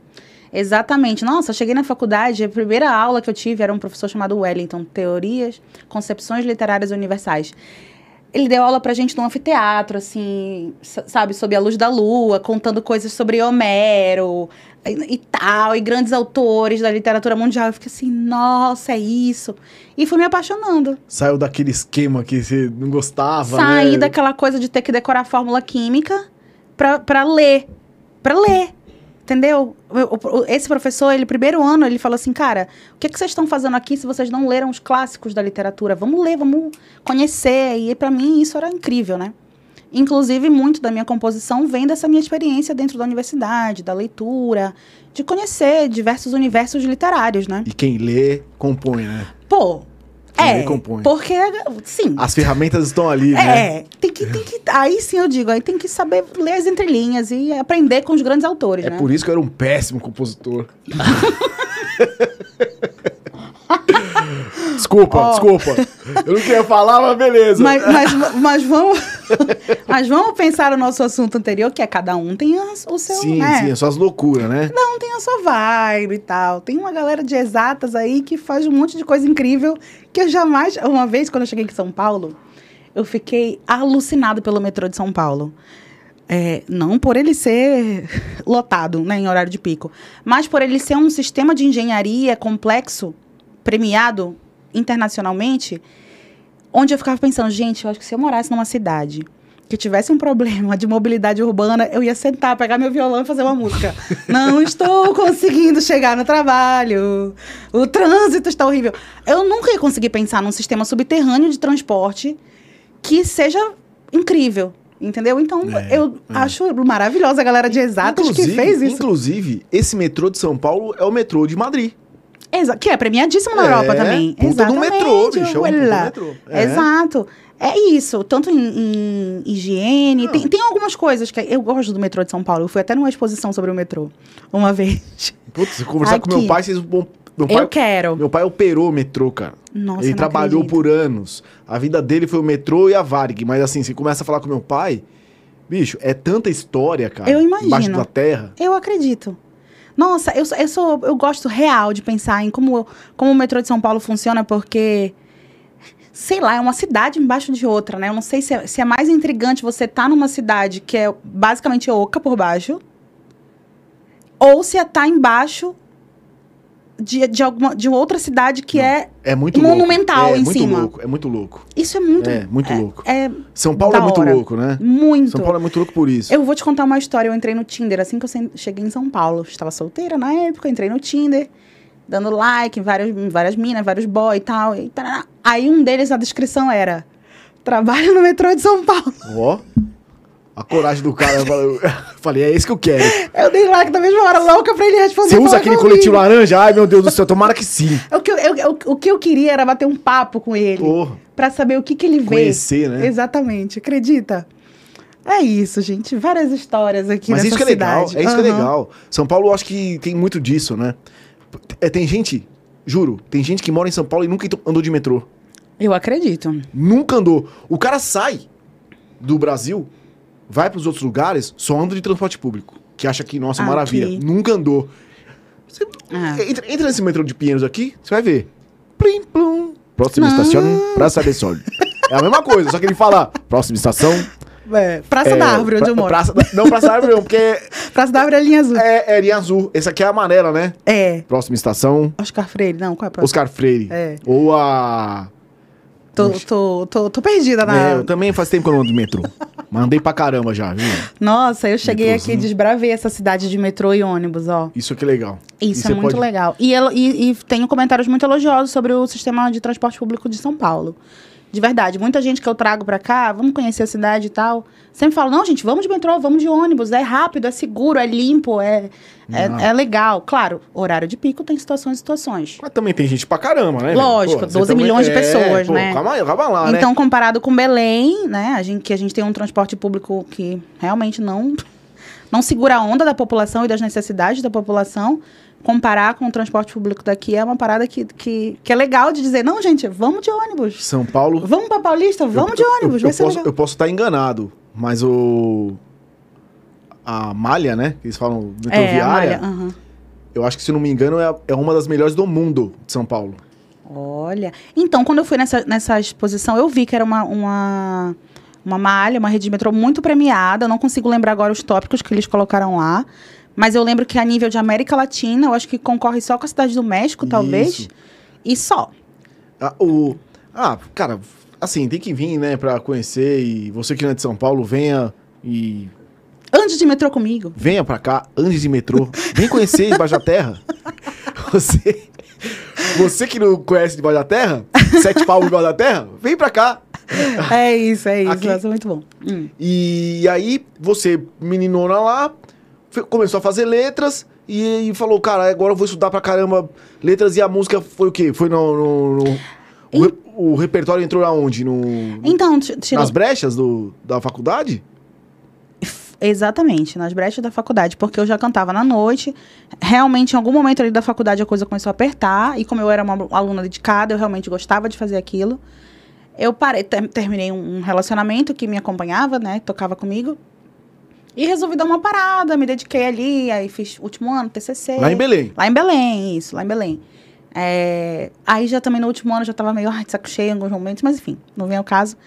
Exatamente. Nossa, eu cheguei na faculdade, a primeira aula que eu tive era um professor chamado Wellington, Teorias, Concepções Literárias Universais. Ele deu aula pra gente no anfiteatro, assim, sabe, sob a luz da lua, contando coisas sobre Homero e, tal, e grandes autores da literatura mundial. Eu fiquei assim, nossa, é isso. E fui me apaixonando. Saiu daquele esquema que você não gostava, Saí né? daquela coisa de ter que decorar fórmula química pra, pra ler. Pra ler. Entendeu? Esse professor, ele, primeiro ano, ele falou assim, cara, o que, que vocês estão fazendo aqui se vocês não leram os clássicos da literatura? Vamos ler, vamos conhecer. E pra mim isso era incrível, né? Inclusive, muito da minha composição vem dessa minha experiência dentro da universidade, da leitura, de conhecer diversos universos literários, né? E quem lê, compõe, né? Pô, é, porque, sim, As ferramentas estão ali, né? é, tem que, tem que. Aí sim eu digo, aí tem que saber ler as entrelinhas e aprender com os grandes autores, É né? por isso que eu era um péssimo compositor. [LAUGHS] desculpa, Ó. desculpa. Eu não queria falar, mas beleza. Mas, mas, mas, vamos, [LAUGHS] mas vamos pensar no nosso assunto anterior, que é cada um tem a- o seu. sim, né? sim, as loucuras, né? Cada um tem a sua vibe e tal. Tem uma galera de exatas aí que faz um monte de coisa incrível que eu jamais. Uma vez, quando eu cheguei em São Paulo, eu fiquei alucinado pelo metrô de São Paulo. É, não por ele ser [LAUGHS] lotado, né, em horário de pico, mas por ele ser um sistema de engenharia complexo, premiado internacionalmente, onde eu ficava pensando, gente, eu acho que se eu morasse numa cidade que tivesse um problema de mobilidade urbana, eu ia sentar, pegar meu violão e fazer uma música. [LAUGHS] Não estou conseguindo chegar no trabalho. O trânsito está horrível. Eu nunca ia conseguir pensar num sistema subterrâneo de transporte que seja incrível. Entendeu? Então, É, eu é. acho maravilhosa a galera de exatas que fez isso. Inclusive, esse metrô de São Paulo é o metrô de Madrid. Exa que é premiadíssimo na É, Europa também. puta do metrô, bicho, é um do olha. metrô. É. Exato. É isso, tanto em, em higiene. Não. Tem, tem algumas coisas que eu gosto do metrô de São Paulo. Eu fui até numa exposição sobre o metrô uma [LAUGHS] vez. Putz, se conversar com meu Aqui. pai, vocês vão. Meu pai, eu quero. meu pai operou o metrô, cara. Nossa, ele trabalhou acredito. por anos. A vida dele foi o metrô e a Varig. Mas assim, você começa a falar com meu pai, bicho, é tanta história, cara. Eu imagino. Embaixo da terra. Eu acredito. Nossa, eu, eu, sou, eu gosto real de pensar em como, como o metrô de São Paulo funciona, porque, sei lá, é uma cidade embaixo de outra, né? Eu não sei se é, se é mais intrigante você estar numa cidade que é basicamente oca por baixo, ou se é estar embaixo de, de, alguma, de outra cidade que Não. é. É muito Monumental louco. É em muito cima. louco. É muito louco. Isso é muito. É, muito louco. É São Paulo é muito hora. louco, né? muito. São Paulo é muito louco por isso. Eu vou te contar uma história. Eu entrei no Tinder assim que eu cheguei em São Paulo. Estava solteira na época, entrei no Tinder, dando like em várias, várias minas, vários boy e tal. E tarará. Aí um deles, a descrição era: Trabalho no metrô de São Paulo. Ó. A coragem do cara. Eu falei, eu [LAUGHS] falei, é esse que eu quero. Eu dei like na mesma hora, louca pra ele responder. Você usa aquele comigo. coletivo laranja? Ai, meu Deus do céu, tomara que sim. O que eu, eu- eu- o que eu queria era bater um papo com ele. Porra. Pra saber o que, que ele vê. Conhecer, né? Exatamente, acredita? É isso, gente. Várias histórias aqui Mas nessa isso que é legal, cidade. é isso que é legal. São Paulo, eu acho que tem muito disso, né? É, tem gente, juro, tem gente que mora em São Paulo e nunca andou de metrô. Eu acredito. Nunca andou. O cara sai do Brasil, vai pros outros lugares, só anda de transporte público. Que acha que, nossa, Aqui. maravilha. Nunca andou. Você- Ah. entra, entra nesse metrô de Pinheiros aqui, você vai ver. Plim, plum. Próxima estação, Praça de Sol. É a mesma coisa, só que ele fala, próxima estação. É, Praça é, da Árvore, onde pra- eu moro. Praça não, Praça da Árvore não, porque [LAUGHS] Praça da Árvore é linha azul. é, é linha azul. Esse aqui é amarela, né? É. Próxima estação, Oscar Freire, não, qual é a próxima? Oscar Freire. É. Ou a. Tô, tô, tô, tô perdida na. É, eu também faz tempo que eu não ando de metrô. Mandei pra caramba já, viu? Nossa, eu cheguei aqui, desbravei essa cidade de metrô e ônibus, ó. Isso é legal. Isso E é muito pode- legal. E, e, e tenho comentários muito elogiosos sobre o sistema de transporte público de São Paulo. De verdade, muita gente que eu trago pra cá, vamos conhecer a cidade e tal, sempre fala, não, gente, vamos de metrô, vamos de ônibus, é rápido, é seguro, é limpo, é, é, é legal. Claro, horário de pico tem situações e situações. Mas também tem gente pra caramba, né? Lógico, você 12 milhões de pessoas, pô, né? Calma aí, calma lá, né? então, comparado com Belém, né, a gente, que a gente tem um transporte público que realmente não, não segura a onda da população e das necessidades da população, comparar com o transporte público daqui é uma parada que, que, que é legal de dizer, não, gente, vamos de ônibus. São Paulo. Vamos pra Paulista, vamos eu, de ônibus, eu, eu, posso, eu posso estar enganado, mas o. A malha, né? Que eles falam É, metroviária. malha, aham. eu acho que, se não me engano, é, é uma das melhores do mundo de São Paulo. Olha. Então, quando eu fui nessa, nessa exposição, eu vi que era uma, uma, uma malha, uma rede de metrô muito premiada. Eu não consigo lembrar agora os tópicos que eles colocaram lá. Mas eu lembro que a nível de América Latina, eu acho que concorre só com a cidade do México, talvez. Isso. E só. Ah, o, ah, cara, assim, tem que vir, né, pra conhecer. E você que não é de São Paulo, venha e. Antes de metrô comigo. Venha pra cá, antes de metrô. Vem conhecer Debaixo da Terra. [LAUGHS] Você. Você que não conhece Debaixo da Terra, Sete Palmos Debaixo da Terra, vem pra cá. É isso, é isso. Aqui- é muito bom. Hum. E aí, você, meninona lá, começou a fazer letras e, e falou, cara, agora eu vou estudar pra caramba letras. E a música foi o quê? Foi no... no- no- o, re- o repertório entrou aonde? No, Então, nas brechas do, da faculdade? Exatamente, nas brechas da faculdade, porque eu já cantava na noite. Realmente, em algum momento ali da faculdade, a coisa começou a apertar. E como eu era uma aluna dedicada, eu realmente gostava de fazer aquilo. Eu parei, ter- terminei um relacionamento que me acompanhava, né? Tocava comigo. E resolvi dar uma parada, me dediquei ali, aí fiz último ano, TCC. Lá em Belém. Lá em Belém, isso, lá em Belém. É, aí já também no último ano já tava meio ai, de saco cheio em alguns momentos, mas enfim, não vem ao caso.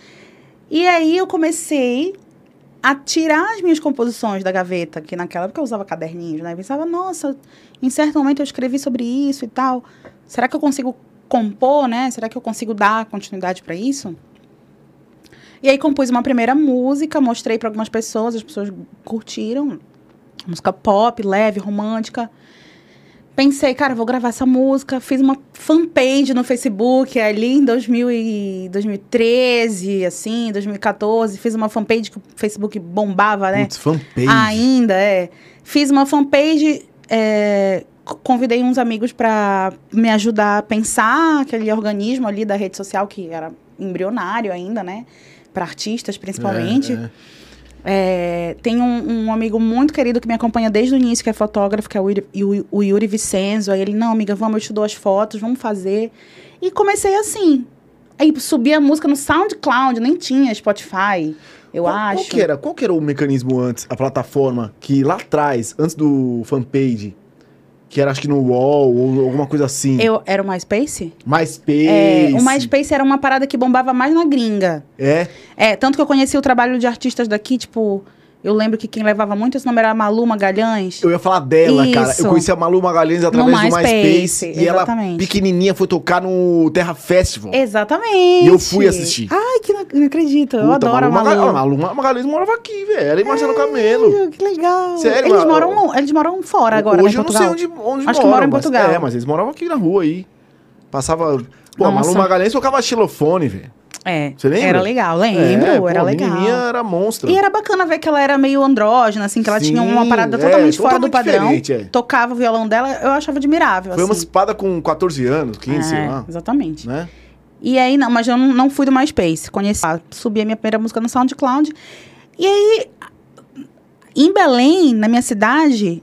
E aí eu comecei a tirar as minhas composições da gaveta, que naquela época eu usava caderninhos, né? Eu pensava, nossa, em certo momento eu escrevi sobre isso e tal. Será que eu consigo compor, né? Será que eu consigo dar continuidade para isso? E aí compus uma primeira música, mostrei para algumas pessoas, as pessoas curtiram. Música pop, leve, romântica. Pensei, cara, vou gravar essa música. Fiz uma fanpage no Facebook ali em 2000 e 2013, assim, 2014. Fiz uma fanpage que o Facebook bombava, né? Putz, fanpage. Ainda, é. Fiz uma fanpage, é, convidei uns amigos para me ajudar a pensar aquele organismo ali da rede social que era embrionário ainda, né? Para artistas, principalmente. É, é. É, tem um, um amigo muito querido que me acompanha desde o início, que é fotógrafo, que é o Yuri, o- o Yuri Vicenzo. Aí ele, não, amiga, vamos, eu te dou as fotos, vamos fazer. E comecei assim. Aí subi a música no SoundCloud, nem tinha Spotify, eu qual, acho. Qual que, era, qual que era o mecanismo antes, a plataforma, que lá atrás, antes do fanpage, que era acho que no UOL ou alguma coisa assim, Eu, era o MySpace? MySpace. É, o MySpace era uma parada que bombava mais na gringa. É, É, tanto que eu conheci o trabalho de artistas daqui, tipo, eu lembro que quem levava muito esse nome era a Malu Magalhães. eu ia falar dela, cara. Isso. Eu conheci a Malu Magalhães através No do MySpace, MySpace. E ela, exatamente. pequenininha, foi tocar no Terra Festival. Exatamente. E eu fui assistir. Ai, que não, não acredito. eu Puta, adoro a Malu. Malu. Magalhães- a Malu Magalhães morava aqui, velho. Ela e Marcelo Camelo. Que legal. Sério, eles mas- moram, eles moram fora agora, Hoje né, eu não sei onde, onde Acho que moram, moram em mas- Portugal. É, mas eles moravam aqui na rua aí. Passava... Pô, a Malu Nossa. Magalhães tocava xilofone, velho. É. Você lembra? Era legal, lembro, É, pô, era a legal. menininha era monstro. E era bacana ver que ela era meio andrógena, assim, que ela tinha uma Sim, parada é, totalmente fora do padrão. é. Tocava o violão dela, eu achava admirável, Foi assim. emancipada com 14 anos, 15, sei É, lá. Exatamente. Né? E aí, não, mas eu não, não fui do MySpace. Conheci, ah, subi a minha primeira música no SoundCloud. E aí, em Belém, na minha cidade,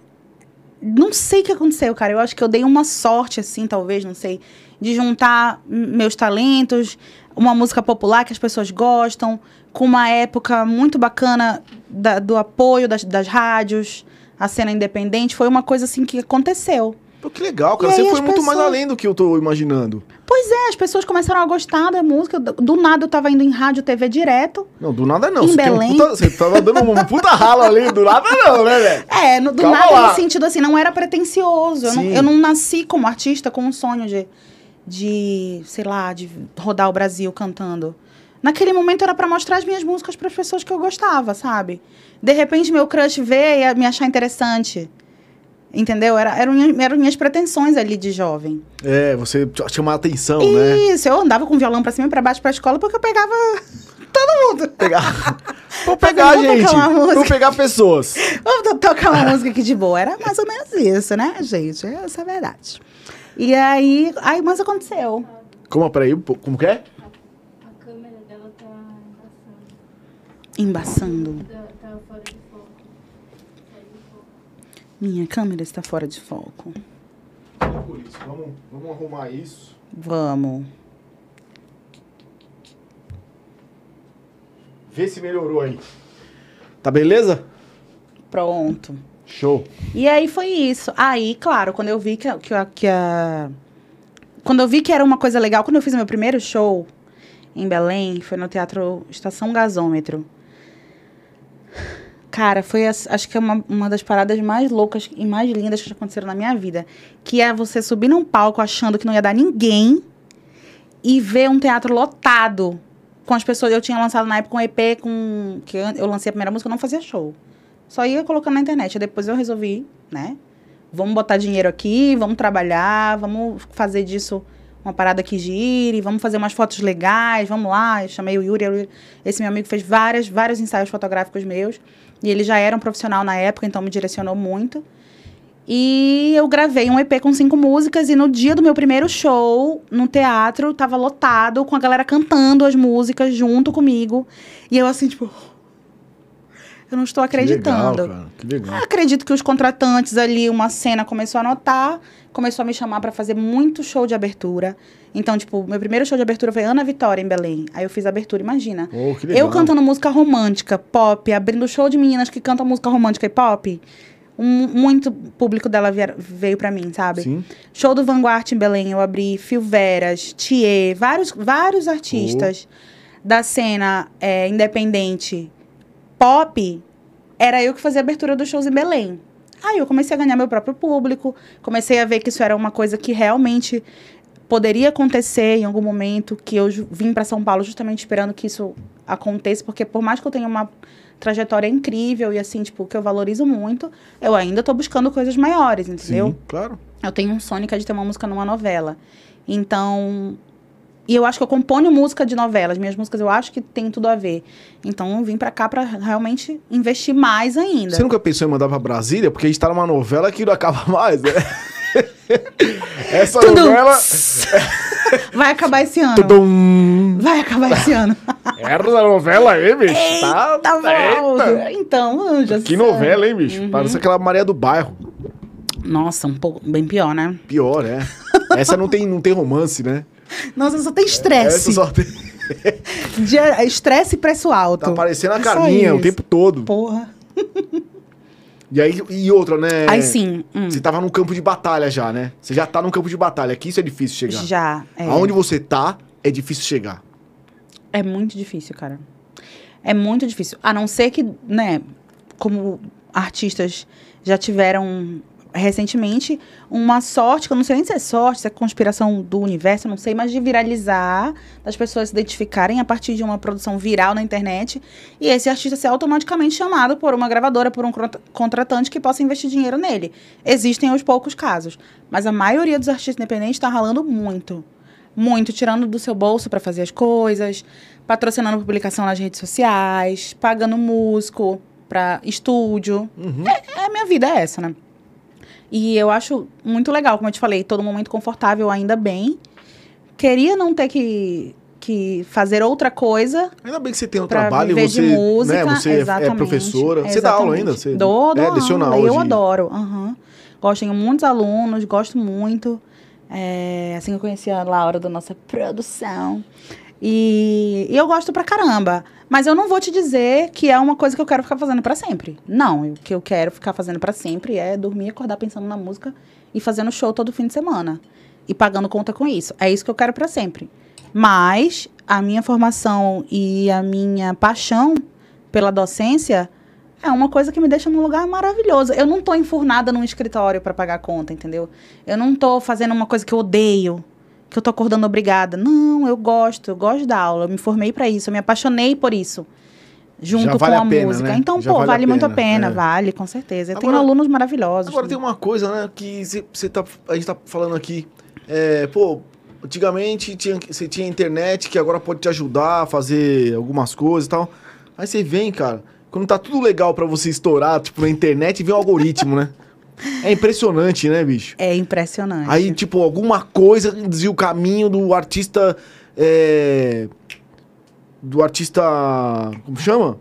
não sei o que aconteceu, cara. Eu acho que eu dei uma sorte, assim, talvez, não sei, de juntar meus talentos, uma música popular que as pessoas gostam, com uma época muito bacana da- do apoio das, das rádios, a cena independente. Foi uma coisa, assim, que aconteceu. Pô, que legal, cara. E Você foi muito mais pessoas- além do que eu tô imaginando. Pois é, as pessoas começaram a gostar da música. Do nada eu tava indo em rádio, TV direto. Não, do nada não. Em você, um Belém? puta- você tava dando um puta ralo ali, do nada não, né, velho? [LAUGHS] É, no- do Calma nada lá. no sentido assim, não era pretencioso. Eu não, eu não nasci como artista com um sonho de, de, sei lá, de rodar o Brasil cantando. Naquele momento era pra mostrar as minhas músicas para as pessoas que eu gostava, sabe? De repente meu crush vê e me achar interessante. Entendeu? Era, eram, minhas- eram minhas pretensões ali de jovem. É, você ch- chamar atenção, né? Isso, eu andava com violão pra cima e pra baixo pra escola porque eu pegava [LAUGHS] Pegar. [LAUGHS] Vou pegar, gente. Vou pegar pessoas. [LAUGHS] Vamos to- tocar uma música aqui de boa. Era mais ou menos isso, né, gente? Essa é a verdade. E aí, aí mas aconteceu. Como, peraí, como que é? A câmera dela tá embaçando. Embaçando. Tá, tá fora de foco. Fora de foco. Minha câmera está fora de foco. Por isso, vamos, vamos arrumar isso. Vamos. Vê se melhorou aí. Tá beleza? Pronto. Show. E aí foi isso. Aí, claro, quando eu vi que, que, que a- Quando eu vi que era uma coisa legal, quando eu fiz meu primeiro show em Belém, foi no Teatro Estação Gasômetro. Cara, foi as- acho que é uma, uma das paradas mais loucas e mais lindas que já aconteceram na minha vida. Que é você subir num palco achando que não ia dar ninguém e ver um teatro lotado com as pessoas. Eu tinha lançado na época um EP com. que eu eu lancei a primeira música, eu não fazia show. Só ia colocando na internet. Depois eu resolvi, né? Vamos botar dinheiro aqui, vamos trabalhar, vamos fazer disso uma parada que gire, vamos fazer umas fotos legais, vamos lá. Eu chamei o Yuri- esse meu amigo fez várias, vários ensaios fotográficos meus. E ele já era um profissional na época, então me direcionou muito. E eu gravei um EP com cinco músicas e no dia do meu primeiro show, no teatro, tava lotado, com a galera cantando as músicas junto comigo. E eu assim, tipo... Eu não estou acreditando. Que legal, cara. Que legal. Acredito que os contratantes ali, uma cena começou a notar, começou a me chamar pra fazer muito show de abertura. Então, tipo, meu primeiro show de abertura foi Ana Vitória, em Belém. Aí eu fiz a abertura, imagina. Oh, que legal. Eu cantando música romântica, pop, abrindo show de meninas que cantam música romântica e pop. Um, muito público dela vier- veio pra mim, sabe? Sim. Show do Vanguard em Belém, eu abri Phil Veras, Thier, vários, vários artistas da cena é, independente pop. Era eu que fazia a abertura dos shows em Belém. Aí eu comecei a ganhar meu próprio público, comecei a ver que isso era uma coisa que realmente poderia acontecer em algum momento, que eu vim para São Paulo justamente esperando que isso aconteça, porque por mais que eu tenha uma trajetória incrível e assim, tipo, que eu valorizo muito, eu ainda tô buscando coisas maiores, entendeu? Sim, claro. Eu tenho um sonho que é de ter uma música numa novela. Então. E eu acho que eu componho música de novelas. Minhas músicas eu acho que tem tudo a ver. Então eu vim pra cá pra realmente investir mais ainda. Você nunca pensou em mandar pra Brasília? Porque a gente tá numa novela que não acaba mais, né? [LAUGHS] Essa Tudum. novela. [LAUGHS] Vai acabar esse ano. Tudum. Vai acabar esse ano. Essa novela aí, bicho. Tá, Tá bom. Eita. Então, já Que sei. novela, hein, bicho? Uhum. Parece aquela Maria do Bairro. Nossa, um pouco bem pior, né? Pior, é. Essa não tem, não tem romance, né? Nossa, só tem Essa estresse. só tem... [LAUGHS] Estresse e preço alto. Tá parecendo a Só Carminha o tempo todo. Porra. E aí, e outra, né? Aí sim. hum, Você tava num campo de batalha já, né? Você já tá num campo de batalha, que isso é difícil chegar. já. É. Aonde você tá, é difícil chegar. É muito difícil, cara. É muito difícil. A não ser que, né, como artistas já tiveram recentemente uma sorte, que eu não sei nem se é sorte, se é conspiração do universo, eu não sei, mas de viralizar, das pessoas se identificarem a partir de uma produção viral na internet e esse artista ser automaticamente chamado por uma gravadora, por um contra- contratante que possa investir dinheiro nele. Existem os poucos casos, mas a maioria dos artistas independentes está ralando muito. Muito, tirando do seu bolso para fazer as coisas, patrocinando publicação nas redes sociais, pagando músico para estúdio. Uhum. É, a minha vida é essa, né? E eu acho muito legal, como eu te falei, todo momento confortável, ainda bem. Queria não ter que, que fazer outra coisa Ainda bem que você tem um trabalho viver você, de música. né, você é- é exatamente, professora. Você dá aula ainda? Você dou, dou é, leciona aula. aula Eu de- adoro. aham. Gosto, tenho muitos alunos, gosto muito. É, assim que eu conheci a Laura da nossa produção. E, e eu gosto pra caramba. Mas eu não vou te dizer que é uma coisa que eu quero ficar fazendo pra sempre. Não, o que eu quero ficar fazendo pra sempre é dormir, acordar pensando na música e fazendo show todo fim de semana. E pagando conta com isso. É isso que eu quero pra sempre. Mas a minha formação e a minha paixão pela docência é uma coisa que me deixa num lugar maravilhoso. Eu não tô enfurnada num escritório pra pagar conta, entendeu? Eu não tô fazendo uma coisa que eu odeio, que eu tô acordando obrigada. Não, eu gosto, eu gosto da aula, eu me formei pra isso, eu me apaixonei por isso. Junto Já com vale a, a pena, música. né? Então, Já pô, vale vale, a muito a pena, é. vale, com certeza. Eu tenho Agora- alunos maravilhosos. Agora tem uma coisa, né, que você tá, a gente tá falando aqui. É, pô, antigamente tinha, você tinha internet que agora pode te ajudar a fazer algumas coisas e tal. Aí você vem, cara, quando tá tudo legal pra você estourar, tipo, na internet, vem o algoritmo, né? [LAUGHS] É impressionante, né, bicho? É impressionante. Aí, tipo, alguma coisa desvia o caminho do artista. é, do artista. Como chama?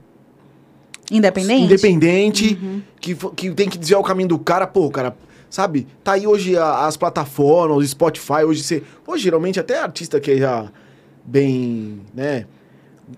Independente? Independente. Uhum. Que, que tem que desviar o caminho do cara. Pô, cara, sabe? Tá aí hoje a- as plataformas, o Spotify. Hoje você. Hoje, geralmente, até artista que é já bem. né?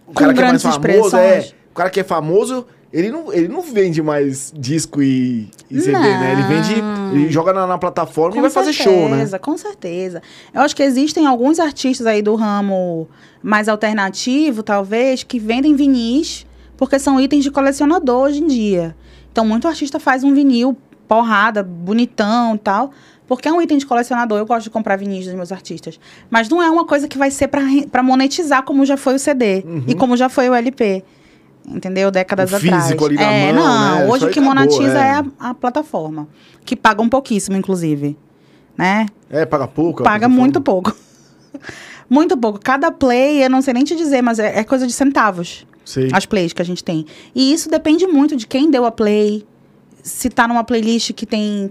O Com cara que é mais famoso, é. O cara que é famoso, ele não, ele não vende mais disco e, e CD, né? Ele vende. Ele joga na, na plataforma e vai fazer show, né? certeza, Com certeza. Eu acho que existem alguns artistas aí do ramo mais alternativo, talvez, que vendem vinis porque são itens de colecionador hoje em dia. Então, muito artista faz um vinil porrada, bonitão e tal, porque é um item de colecionador. Eu gosto de comprar vinis dos meus artistas. Mas não é uma coisa que vai ser pra monetizar como já foi o CD e como já foi o LP. Entendeu? Décadas. O físico atrás. ali na é, mão, não. né? Hoje o que acabou, monetiza é. é, a, a plataforma. Que pagam pouquíssimo, inclusive. Né? É, paga pouco. Paga muito pouco. [LAUGHS] muito pouco. Cada play, eu não sei nem te dizer, mas é, é coisa de centavos. Sei. As plays que a gente tem. E isso depende muito de quem deu a play. Se tá numa playlist que tem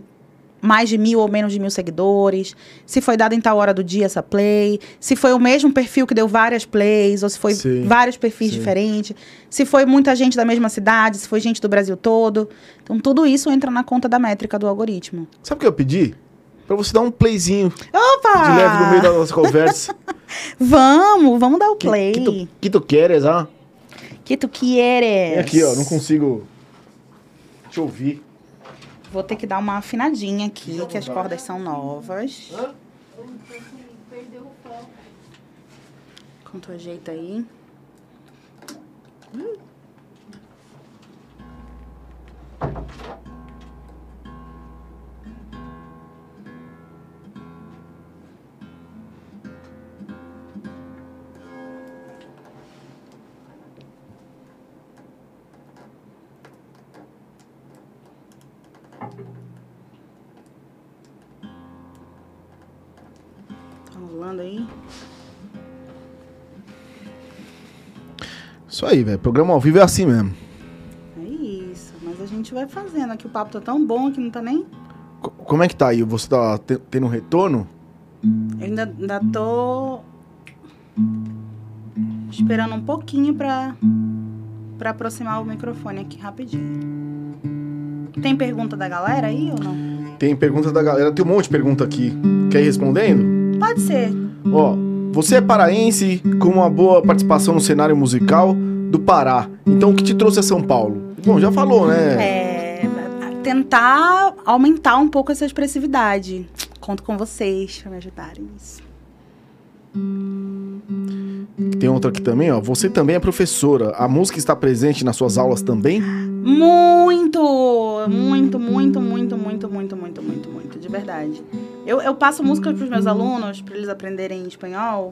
mais de mil ou menos de mil seguidores. Se foi dada em tal hora do dia essa play. Se foi o mesmo perfil que deu várias plays. Ou se foi Sim. vários perfis Sim. diferentes. Se foi muita gente da mesma cidade. Se foi gente do Brasil todo. Então, tudo isso entra na conta da métrica do algoritmo. Sabe o que eu pedi? Pra você dar um playzinho Opa! de leve no meio da nossa conversa. [LAUGHS] Vamos, vamos dar o que, play. que, tu, que tu queres, ah? Que tu quieres? Vem aqui, ó. Não consigo te ouvir. Vou ter que dar uma afinadinha aqui, que as cordas são novas. Perdeu o foco. Com tu ajeita aí. Tá Isso aí, velho. Programa ao vivo é assim mesmo. É isso. Mas a gente vai fazendo aqui. O papo tá tão bom que não tá nem. Co- Como é que tá aí? Você tá te- tendo um retorno? Eu ainda, ainda tô esperando um pouquinho pra, pra aproximar o microfone aqui rapidinho. Tem pergunta da galera aí ou não? Tem perguntas da galera. Tem um monte de pergunta aqui. Quer ir respondendo? Pode ser. Ó, você é paraense com uma boa participação no cenário musical do Pará. Então, o que te trouxe a São Paulo? Bom, já falou, né? É, tentar aumentar um pouco essa expressividade. Conto com vocês pra me ajudarem nisso. Tem outra aqui também, ó. Você também é professora. A música está presente nas suas aulas também? Muito! Muito, muito, muito, muito, muito, muito, muito, muito, de verdade. Eu, eu passo música pros meus alunos, pra eles aprenderem espanhol.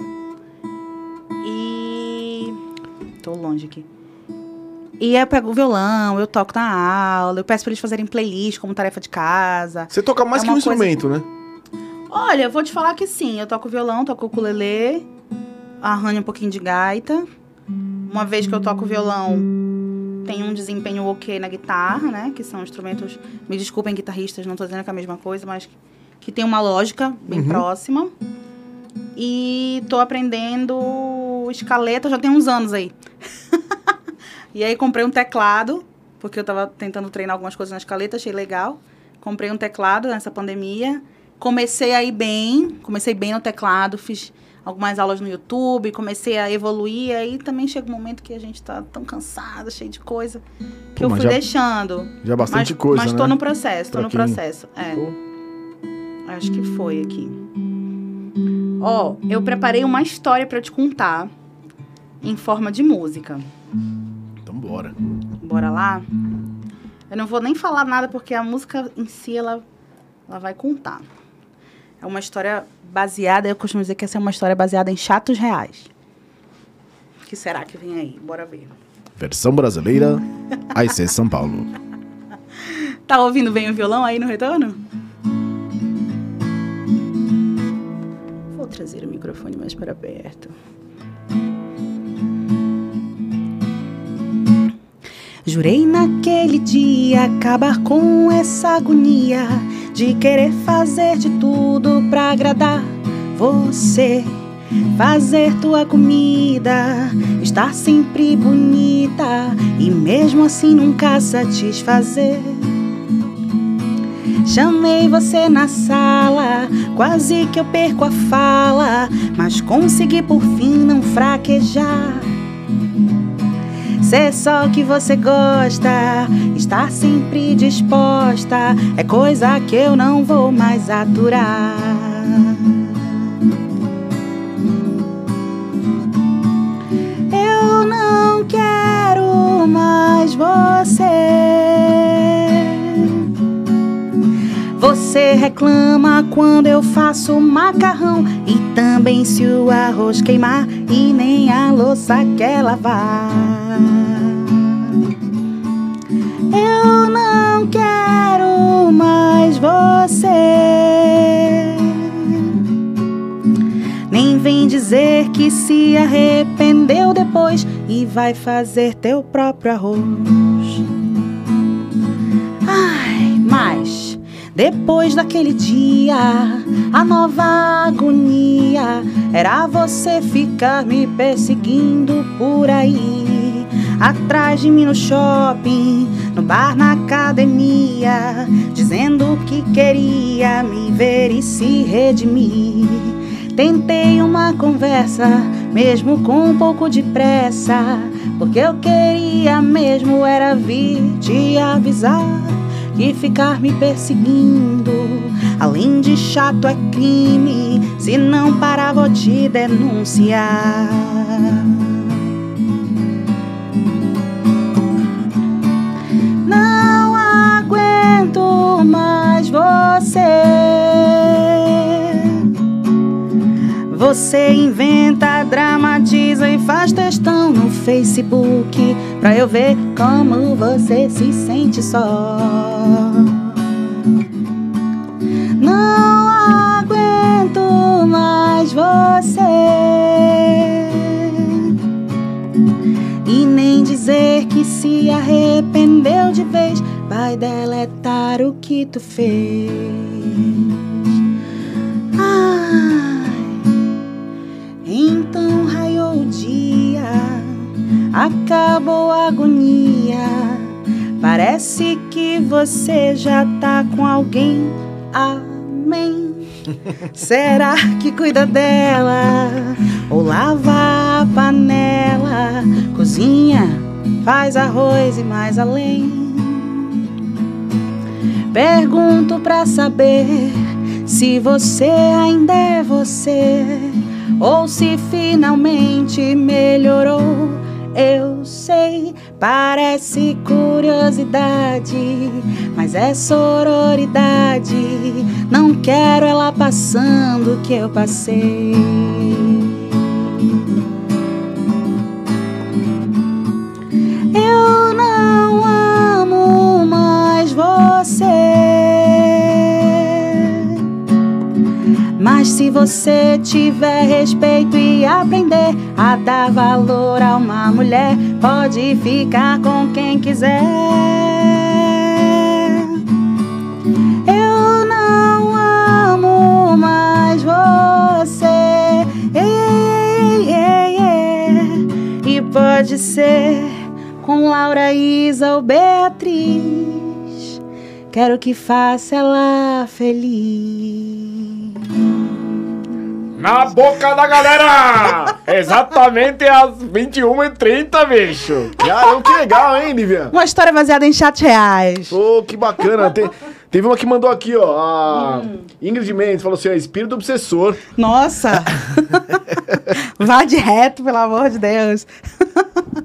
E. Tô longe aqui. E eu pego o violão, eu toco na aula, eu peço pra eles fazerem playlist como tarefa de casa. Você toca mais É que um coisa- instrumento, né? Olha, eu vou te falar que sim. Eu toco violão, toco ukulele, arranho um pouquinho de gaita. Uma vez que eu toco violão, tenho um desempenho ok na guitarra, né? Que são instrumentos. Me desculpem, guitarristas, não tô dizendo que é a mesma coisa, mas que tem uma lógica bem Uhum. próxima. E tô aprendendo escaleta já tem uns anos aí. [LAUGHS] e aí comprei um teclado, porque eu tava tentando treinar algumas coisas na escaleta, achei legal. Comprei um teclado nessa pandemia. Comecei aí bem, comecei bem no teclado, fiz algumas aulas no YouTube, comecei a evoluir, aí também chega um momento que a gente tá tão cansada, cheio de coisa, que Pô, eu fui já- deixando. Já é bastante mas, coisa, Mas né? tô no processo, tô Pra no processo. É. Acho que foi aqui. Ó, eu preparei uma história pra te contar em forma de música. Então bora. Bora lá? Eu não vou nem falar nada porque a música em si ela, ela vai contar. É uma história baseada, eu costumo dizer que essa é uma história baseada em chatos reais. O que será que vem aí? Bora ver. Versão brasileira, [LAUGHS] AIC São Paulo. Tá ouvindo bem o violão aí no retorno? Vou trazer o microfone mais para perto. Jurei naquele dia acabar com essa agonia de querer fazer de tudo pra agradar você. Fazer tua comida, estar sempre bonita e mesmo assim nunca satisfazer. Chamei você na sala, quase que eu perco a fala, mas consegui por fim não fraquejar. Ser só o que você gosta, estar sempre disposta, é coisa que eu não vou mais aturar. Você reclama quando eu faço macarrão e também se o arroz queimar e nem a louça quer lavar. Eu não quero mais você. Nem vem dizer que se arrependeu depois e vai fazer teu próprio arroz. Depois daquele dia, a nova agonia era você ficar me perseguindo por aí. Atrás de mim no shopping, no bar, na academia, dizendo que queria me ver e se redimir. Tentei uma conversa, mesmo com um pouco de pressa, porque eu queria mesmo era vir te avisar que ficar me perseguindo, além de chato, é crime. Se não parar, vou te denunciar. Não aguento mais você. Você inventa, dramatiza e faz textão no Facebook pra eu ver como você se sente só. Não aguento mais você. E nem dizer que se arrependeu de vez, vai deletar o que tu fez. Ai, acabou a agonia. Parece que você já tá com alguém. Amém. [LAUGHS] Será que cuida dela? Ou lava a panela? Cozinha, faz arroz e mais além. Pergunto pra saber se você ainda é você ou se finalmente melhorou. Eu sei, parece curiosidade, mas é sororidade. Não quero ela passando o que eu passei. Mas se você tiver respeito e aprender a dar valor a uma mulher, pode ficar com quem quiser. Eu não amo mais você. E pode ser com Laura, Isa ou Beatriz. Quero que faça ela feliz. Na boca da galera! Exatamente às 21h30, bicho. Caramba, que legal, hein, Nivian? Uma história baseada em chat reais. Ô, que bacana. Te- teve uma que mandou aqui, ó. A Ingrid Mendes falou assim: ó, espírito obsessor. Nossa! [LAUGHS] Vá de reto, pelo amor de Deus.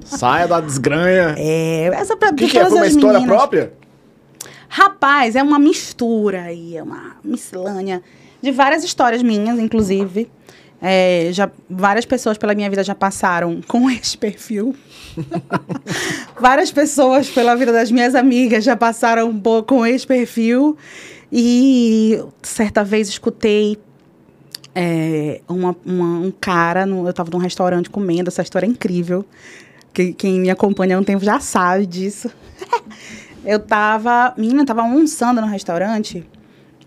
Saia da desgranha. É, essa pra O que, que é? Foi uma história meninas. própria? Rapaz, é uma mistura aí, é uma miscelânea de várias histórias minhas, inclusive. É, já, várias pessoas pela minha vida já passaram [LAUGHS] com esse perfil. [LAUGHS] várias pessoas pela vida das minhas amigas já passaram com esse perfil. E certa vez escutei é, uma- uma- um cara, no- eu estava num restaurante comendo, essa história é incrível. Que- quem me acompanha há um tempo já sabe disso. [LAUGHS] Eu tava. Menina, tava almoçando no restaurante.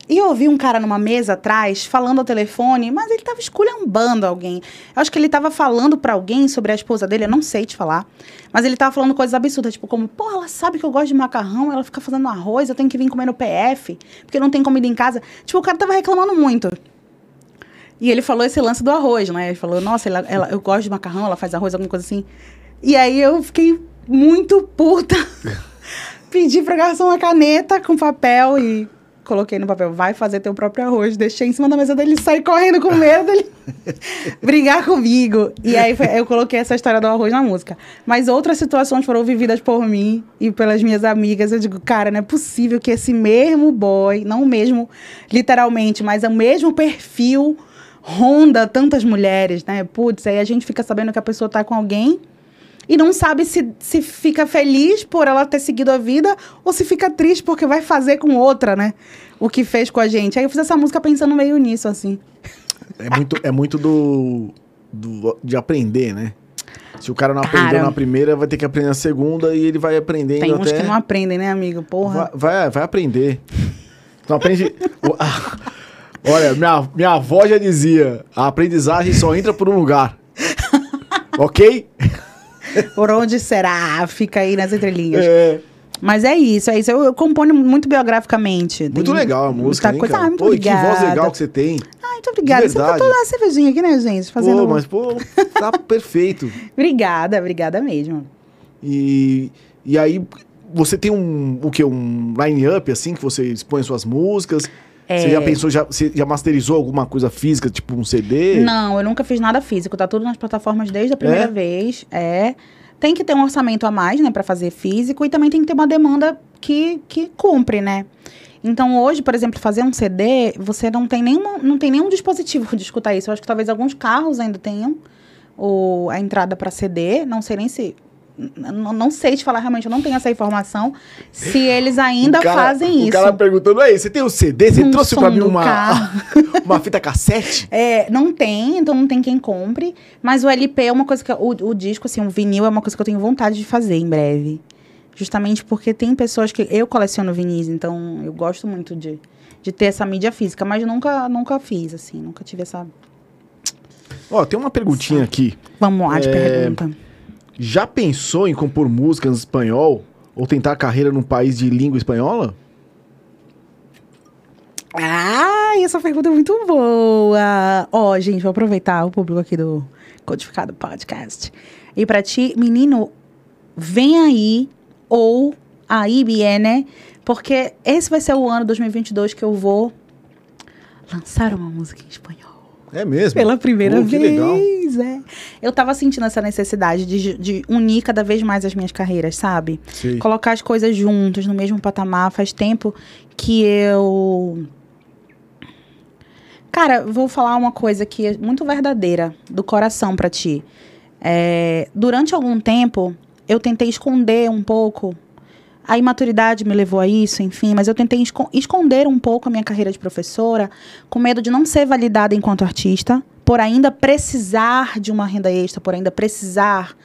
E eu ouvi um cara numa mesa atrás falando ao telefone, mas ele tava esculhambando alguém. Eu acho que ele tava falando pra alguém sobre a esposa dele, eu não sei te falar. Mas ele tava falando coisas absurdas, tipo, como, pô, ela sabe que eu gosto de macarrão, ela fica fazendo arroz, eu tenho que vir comer no PF, porque não tem comida em casa. Tipo, o cara tava reclamando muito. E ele falou esse lance do arroz, né? Ele falou, nossa, ela, ela- eu gosto de macarrão, ela faz arroz, alguma coisa assim. E aí eu fiquei muito puta. [LAUGHS] Pedi pra garçom uma caneta com papel e coloquei no papel, vai fazer teu próprio arroz. Deixei em cima da mesa dele saí correndo com medo dele [LAUGHS] brigar comigo. E aí foi- eu coloquei essa história do arroz na música. Mas outras situações foram vividas por mim e pelas minhas amigas. Eu digo, cara, não é possível que esse mesmo boy, não o mesmo literalmente, mas é o mesmo perfil ronda tantas mulheres, né? Putz, aí a gente fica sabendo que a pessoa tá com alguém e não sabe se, se fica feliz por ela ter seguido a vida ou se fica triste porque vai fazer com outra, né? O que fez com a gente. Aí eu fiz essa música pensando meio nisso, assim. É muito, é muito do, do- de aprender, né? Se o cara não aprendeu Cara. na primeira, vai ter que aprender na segunda e ele vai aprendendo Tem uns até... que não aprendem, né, amigo? Porra. Vai, vai, vai aprender. Não aprende... Olha, minha, minha avó já dizia, a aprendizagem só entra por um lugar. ok? Por onde será? Fica aí nas entrelinhas. É. Mas é isso, é isso. Eu, eu componho muito biograficamente. Muito Tem legal a música, muita hein, coisa. cara? Ah, muito Pô, e que obrigada. voz legal que você tem. Ai, muito obrigada. Você tá toda uma cervejinha aqui, né, gente? Fazendo... Pô, mas pô, tá [LAUGHS] perfeito. Obrigada, obrigada mesmo. E, e aí, você tem um, o quê? Um line-up, assim, que você expõe suas músicas? É. Você já pensou, já, você já masterizou alguma coisa física, tipo um CD? Não, eu nunca fiz nada físico. Tá tudo nas plataformas desde a primeira É? vez. É. Tem que ter um orçamento a mais, né, pra fazer físico. E também tem que ter uma demanda que, que cumpre, né? Então, hoje, por exemplo, fazer um CD, você não tem, nenhuma, não tem nenhum dispositivo [LAUGHS] de escutar isso. Eu acho que talvez alguns carros ainda tenham o, a entrada para CD. Não sei nem se. Não sei te falar realmente, eu não tenho essa informação. Se eles ainda O cara- fazem O isso. cara perguntando, aí, você tem o CD? Você Um trouxe pra mim uma, [LAUGHS] uma fita cassete? É, não tem, então não tem quem compre. Mas o LP é uma coisa que. O, o disco, assim, o vinil é uma coisa que eu tenho vontade de fazer em breve. Justamente porque tem pessoas que. Eu coleciono vinis, então eu gosto muito de, de ter essa mídia física, mas nunca, nunca fiz, assim, nunca tive essa. Ó, tem uma perguntinha aqui. Vamos lá, de É, pergunta. Já pensou em compor músicas em espanhol? Ou tentar carreira num país de língua espanhola? Ah, essa pergunta é muito boa. Ó, gente, vou aproveitar o público aqui do Codificado Podcast. E pra ti, menino, vem aí, ou aí, Biene, porque esse vai ser o ano 2022 que eu vou lançar uma música em espanhol. É mesmo? Pela primeira Pô, que legal. vez, é. Eu tava sentindo essa necessidade de, de unir cada vez mais as minhas carreiras, sabe? Sei. colocar as coisas juntas no mesmo patamar. Faz tempo que eu. Cara, vou falar uma coisa que é muito verdadeira, do coração pra ti. É, durante algum tempo, eu tentei esconder um pouco. A imaturidade me levou a isso, enfim, mas eu tentei esco- esconder um pouco a minha carreira de professora, com medo de não ser validada enquanto artista, por ainda precisar de uma renda extra, por ainda precisar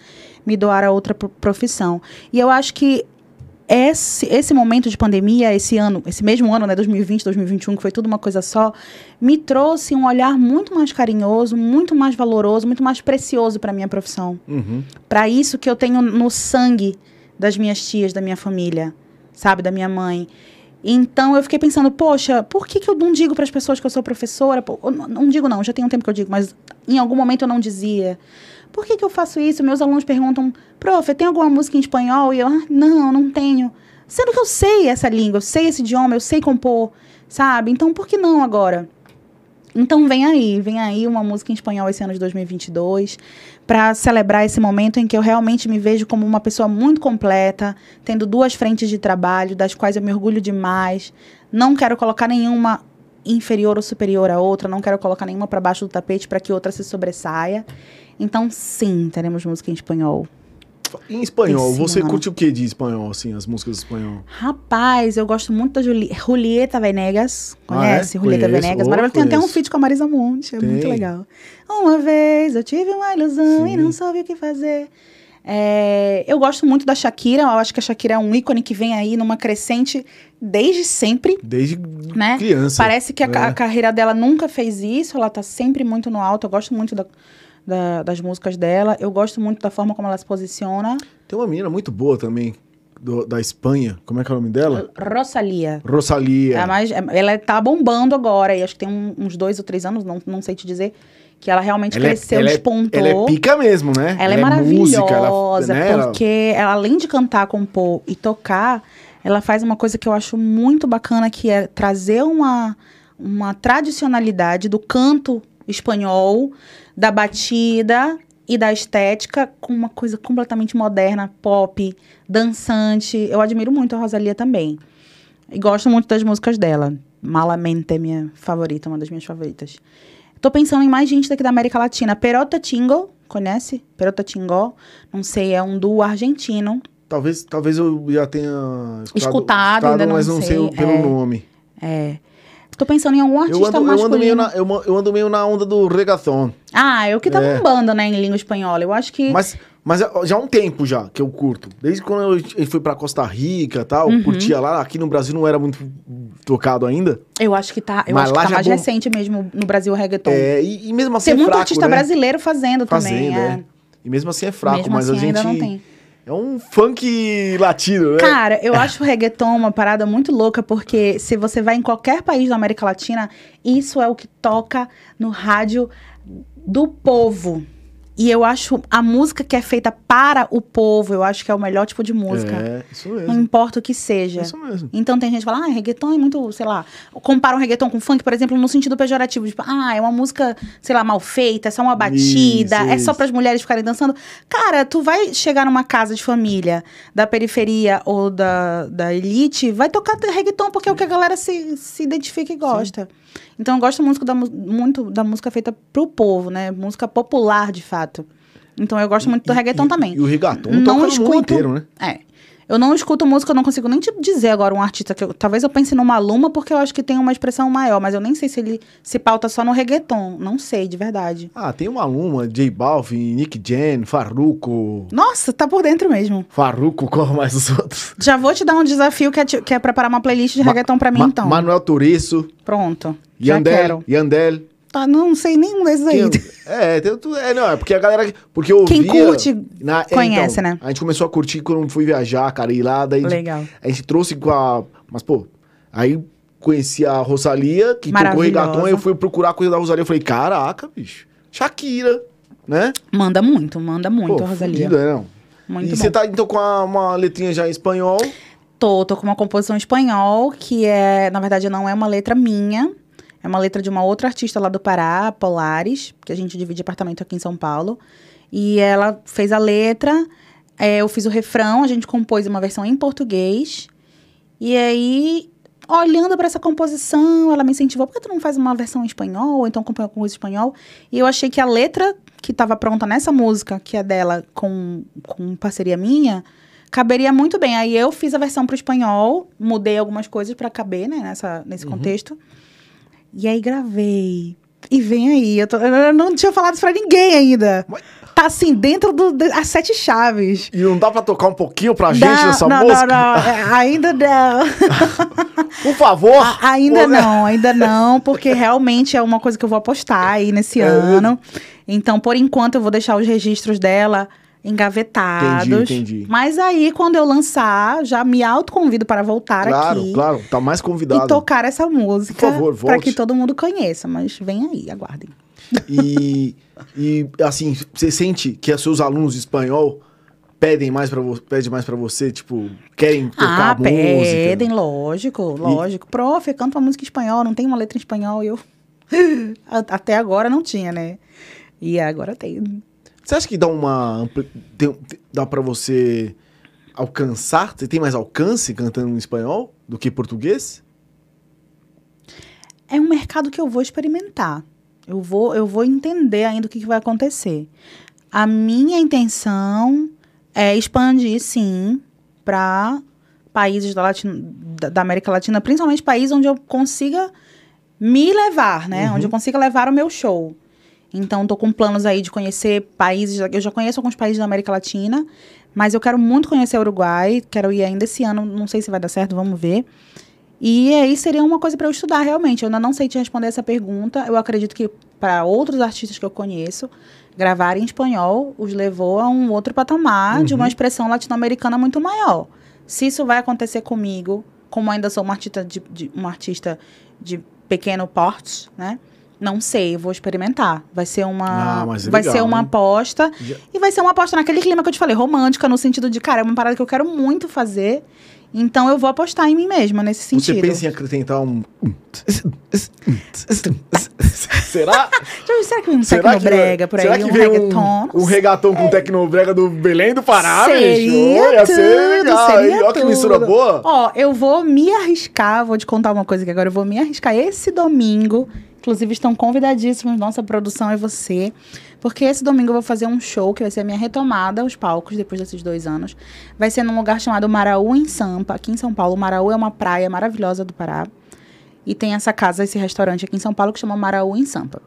me doar a outra pro- profissão. E eu acho que esse, esse momento de pandemia, esse ano, esse mesmo ano, né, 2020, 2021, que foi tudo uma coisa só, me trouxe um olhar muito mais carinhoso, muito mais valoroso, muito mais precioso para minha profissão. Uhum. Para isso que eu tenho no sangue das minhas tias, da minha família, sabe, da minha mãe. Então eu fiquei pensando, poxa, por que, que eu não digo para as pessoas que eu sou professora? Eu não, não digo não, já tem um tempo que eu digo, mas em algum momento eu não dizia. Por que, que eu faço isso? Meus alunos perguntam, prof, tem alguma música em espanhol? E eu, ah, não, não tenho. Sendo que eu sei essa língua, eu sei esse idioma, eu sei compor, sabe? Então por que não agora? Então vem aí, vem aí uma música em espanhol esse ano de 2022 para celebrar esse momento em que eu realmente me vejo como uma pessoa muito completa, tendo duas frentes de trabalho, das quais eu me orgulho demais. Não quero colocar nenhuma inferior ou superior à outra, não quero colocar nenhuma para baixo do tapete para que outra se sobressaia. Então, sim, teremos música em espanhol. Em espanhol, Esse você ano. curte o que de espanhol, assim, as músicas em espanhol? Rapaz, eu gosto muito da Juli Julieta Venegas. Ah, Conhece? é? Julieta Conheço, Venegas. oh, Maravilhosa. Tem até um feat com a Marisa Monte. É muito Tem. legal. Uma vez eu tive uma ilusão Sim. e não soube o que fazer. É, eu gosto muito da Shakira. Eu acho que a Shakira é um ícone que vem aí numa crescente desde sempre. Desde Né? criança. Parece que a, É. a carreira dela nunca fez isso, ela tá sempre muito no alto. Eu gosto muito da- da- das músicas dela. Eu gosto muito da forma como ela se posiciona. Tem uma menina muito boa também, do- da Espanha. Como é que é o nome dela? Rosalia. Rosalia. É mais, é- ela tá bombando agora, e acho que tem um- uns dois ou três anos, não, não sei te dizer, que ela realmente Ela é- cresceu, ela é-. Ela é pica mesmo, né? Ela é música, maravilhosa, ela, né, ela- porque ela, além de cantar, compor e tocar, ela faz uma coisa que eu acho muito bacana, que é trazer uma, uma tradicionalidade do canto espanhol, da batida e da estética, com uma coisa completamente moderna, pop, dançante. Eu admiro muito a Rosalia também. E gosto muito das músicas dela. Malamente é minha favorita, uma das minhas favoritas. Tô pensando em mais gente daqui da América Latina. Perota Tingo, conhece? Perota Tingo, não sei, é um duo argentino. Talvez, talvez eu já tenha escutado, Escutado, ainda não mas não sei, sei, o- pelo é. nome. É. Tô pensando em algum Eu artista ando, eu, masculino. ando meio na, eu, eu ando meio na onda do reggaeton. Ah, é o que tá É. bombando, né, em língua espanhola. Eu acho que... Mas, mas já há um tempo já que eu curto. Desde quando eu, eu fui pra Costa Rica e tal, Uhum. curtia lá. Aqui no Brasil não era muito tocado ainda. Eu acho que tá, eu Mas acho que lá tá já mais bom- recente mesmo no Brasil o reggaeton. É, e, e mesmo assim Tem é muito fraco, artista né? brasileiro fazendo, também. Fazendo, é. é. E mesmo assim é fraco, Mesmo mas assim, a gente... ainda não tem. É um funk latino, né? Cara, eu acho o reggaeton uma parada muito louca, porque se você vai em qualquer país da América Latina, isso é o que toca no rádio do povo. E eu acho a música que é feita para o povo, eu acho que é o melhor tipo de música. É, isso Não mesmo. importa o que seja. Isso mesmo. Então tem gente que fala, ah, reggaeton é muito, sei lá, compara um reggaeton com funk, por exemplo, no sentido pejorativo, tipo, ah, é uma música, sei lá, mal feita, é só uma batida, Isso, é só isso. para as mulheres ficarem dançando. Cara, tu vai chegar numa casa de família da periferia ou da, da elite, vai tocar reggaeton porque é o que a galera se, se identifica e gosta. Então eu gosto muito da, mu- muito da música feita pro povo, né? Música popular, de fato. Então eu gosto muito do reggaeton E- também. E o reggaeton Não toca no mundo escuto- inteiro, né? É. Eu não escuto música, eu não consigo nem te dizer agora um artista que eu, talvez eu pense numa Luma porque eu acho que tem uma expressão maior, mas eu nem sei se ele se pauta só no reggaeton, não sei, de verdade. Ah, tem uma Luma, J Balvin, Nick Jen, Farruko. Nossa, tá por dentro mesmo. Farruko, [LAUGHS] qual mais os outros? Já vou te dar um desafio que é, te- que é preparar uma playlist de Ma- reggaeton pra mim, Ma- então. Manuel Turiço, Pronto. Já Yandel, quero. Yandel. Tá, não sei nenhum desses aí. Quem- é, tem, tu- é, não, é porque a galera. Porque eu Quem ouvia- curte, na- é, conhece, então, né? A gente começou a curtir quando fui viajar, cara, ir lá, daí a gente- Legal. a gente trouxe com a. Mas, pô, aí conheci a Rosalia, que tocou reggaeton, aí eu fui procurar coisa da Rosalia. Eu falei, caraca, bicho. Shakira, né? Manda muito, manda muito, pô, Rosalia. fudida, né, não? Muito e bom. você tá, então, com a- uma letrinha já em espanhol. Tô, tô com uma composição em espanhol, que é, na verdade, não é uma letra minha. É uma letra de uma outra artista lá do Pará, Polares, que a gente divide apartamento aqui em São Paulo. E ela fez a letra, é, eu fiz o refrão, a gente compôs uma versão em português. E aí, olhando para essa composição, ela me incentivou, por que tu não faz uma versão em espanhol, ou então compõe alguma coisa em espanhol? E eu achei que a letra que estava pronta nessa música, que é dela, com, com parceria minha, caberia muito bem. Aí eu fiz a versão para o espanhol, mudei algumas coisas para caber, né, nessa, nesse contexto. E aí gravei. E vem aí, eu, tô- eu não tinha falado isso pra ninguém ainda. Mas- Tá assim, dentro das sete chaves. E não dá pra tocar um pouquinho pra gente Não, essa não, música? Não, não, é, ainda não. [LAUGHS] Por favor. A- ainda não, ainda não, porque realmente é uma coisa que eu vou apostar aí nesse É ano. Então, por enquanto, eu vou deixar os registros dela engavetados. Entendi, entendi. Mas aí, quando eu lançar, já me autoconvido para voltar Claro, aqui claro. Tá mais convidado. e tocar essa música Por favor, para volte. que todo mundo conheça. Mas vem aí, aguardem. E, e assim, você sente que os seus alunos de espanhol pedem mais para você, pedem mais para você, tipo, querem tocar Ah, a música? pedem, lógico, lógico. Prof, canta uma música em espanhol, não tem uma letra em espanhol. E eu. [LAUGHS] Até agora não tinha, né? E agora tem. Você acha que dá uma tem- dá para você alcançar? Você tem mais alcance cantando em espanhol do que português? É um mercado que eu vou experimentar. Eu vou, eu vou entender ainda o que, que vai acontecer. A minha intenção é expandir, sim, para países da, Latin- da- da América Latina, principalmente países onde eu consiga me levar, né? Uhum. Onde eu consiga levar o meu show. Então, tô com planos aí de conhecer países. Eu já conheço alguns países da América Latina, mas eu quero muito conhecer o Uruguai. Quero ir ainda esse ano. Não sei se vai dar certo, vamos ver. E aí seria uma coisa para eu estudar realmente. Eu ainda não sei te responder essa pergunta. Eu acredito que para outros artistas que eu conheço, gravar em espanhol os levou a um outro patamar de uma Uhum. expressão latino-americana muito maior. Se isso vai acontecer comigo, como ainda sou uma artista de, de- uma artista de pequeno porte, né? Não sei, eu vou experimentar. Vai ser uma, Ah, mas é vai legal, ser uma hein? aposta Já- e vai ser uma aposta naquele clima que eu te falei, romântica, no sentido de, cara, é uma parada que eu quero muito fazer. Então eu vou apostar em mim mesma nesse sentido. Você pensa em acrescentar um [LAUGHS] Será? Será que um Será que tecnobrega por aí? será que um vem reggaeton? um, um reggaeton com tecnobrega do Belém do Pará, Seria bicho? Ia ser tudo, legal. seria? Olha que tudo. mistura boa. Ó, eu vou me arriscar, vou te contar uma coisa que agora eu vou me arriscar esse domingo. Inclusive, estão convidadíssimos, nossa produção e você. Porque esse domingo eu vou fazer um show que vai ser a minha retomada aos palcos depois desses dois anos. Vai ser num lugar chamado Maraú, em Sampa, aqui em São Paulo. Maraú é uma praia maravilhosa do Pará. E tem essa casa, esse restaurante aqui em São Paulo que chama Maraú, em Sampa.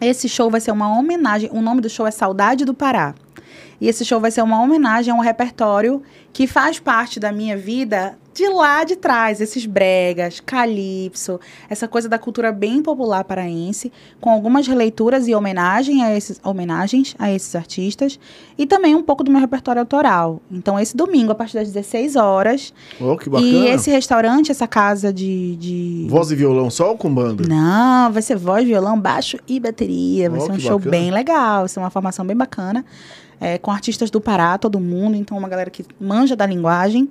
Esse show vai ser uma homenagem. O nome do show é Saudade do Pará. E esse show vai ser uma homenagem a um repertório que faz parte da minha vida de lá de trás. Esses bregas, calypso, essa coisa da cultura bem popular paraense, com algumas releituras e homenagem a esses, homenagens a esses artistas. E também um pouco do meu repertório autoral. Então, esse domingo, a partir das 16 horas. Ó, que bacana. E esse restaurante, essa casa de. de... Voz e violão só ou com banda? Não, vai ser voz, violão, baixo e bateria. Vai Ó, ser um show bacana. bem legal, vai ser uma formação bem bacana. é, com artistas do Pará, todo mundo. Então, uma galera que manja da linguagem.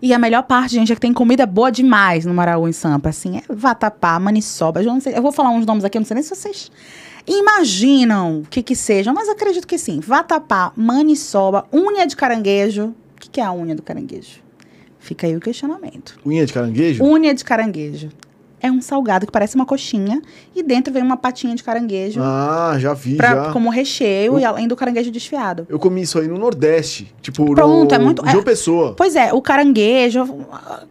E a melhor parte, gente, é que tem comida boa demais no Maraú, em Sampa. Assim, é vatapá, maniçoba. Eu, não sei, eu vou falar uns nomes aqui, eu não sei nem se vocês imaginam o que que sejam, mas acredito que sim. Vatapá, maniçoba, unha de caranguejo. O que, que é a unha do caranguejo? Fica aí o questionamento. Unha de caranguejo? Unha de caranguejo. É um salgado que parece uma coxinha e dentro vem uma patinha de caranguejo Ah, já vi, pra- já. como recheio Eu- e além do caranguejo desfiado. Eu comi isso aí no Nordeste. Tipo, Pronto, no... é muito- João é- Pessoa. Pois é, o caranguejo,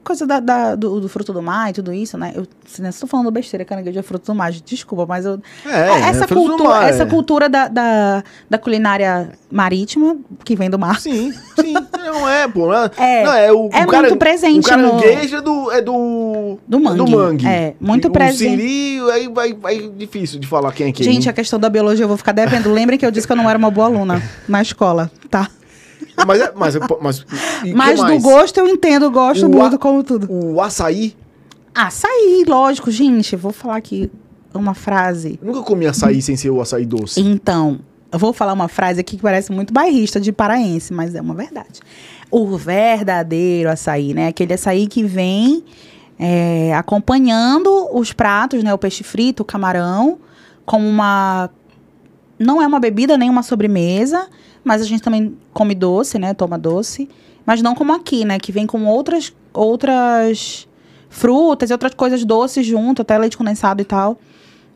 coisa da, da- do, do fruto do mar e tudo isso, né? Eu não estou falando besteira, caranguejo é fruto do mar, desculpa, mas eu. É, essa, é fruto do cultura, mar, essa é. cultura da, da, da culinária marítima, que vem do mar. Sim, sim. Não é, pô. Não é, É, não, é, o, é o cara- muito presente O caranguejo é do... É do... Do mangue. Do mangue. É, muito o presente. siri, aí vai, vai difícil de falar quem é quem. Gente, a questão da biologia eu vou ficar devendo. Lembrem que eu disse que eu não era uma boa aluna na escola, tá? Mas, é- mas, é- mas, Mas do gosto eu entendo, gosto O muito como tudo. O açaí. Açaí, lógico, gente. Vou falar aqui uma frase. Eu nunca comi açaí sem ser o açaí doce. Então, eu vou falar uma frase aqui que parece muito bairrista de paraense, mas é uma verdade. O verdadeiro açaí, né? Aquele açaí que vem é, acompanhando os pratos, né? O peixe frito, o camarão, como uma. Não é uma bebida nem uma sobremesa, mas a gente também come doce, né? Toma doce. Mas não como aqui, né? Que vem com outras, outras frutas e outras coisas doces junto, até leite condensado e tal.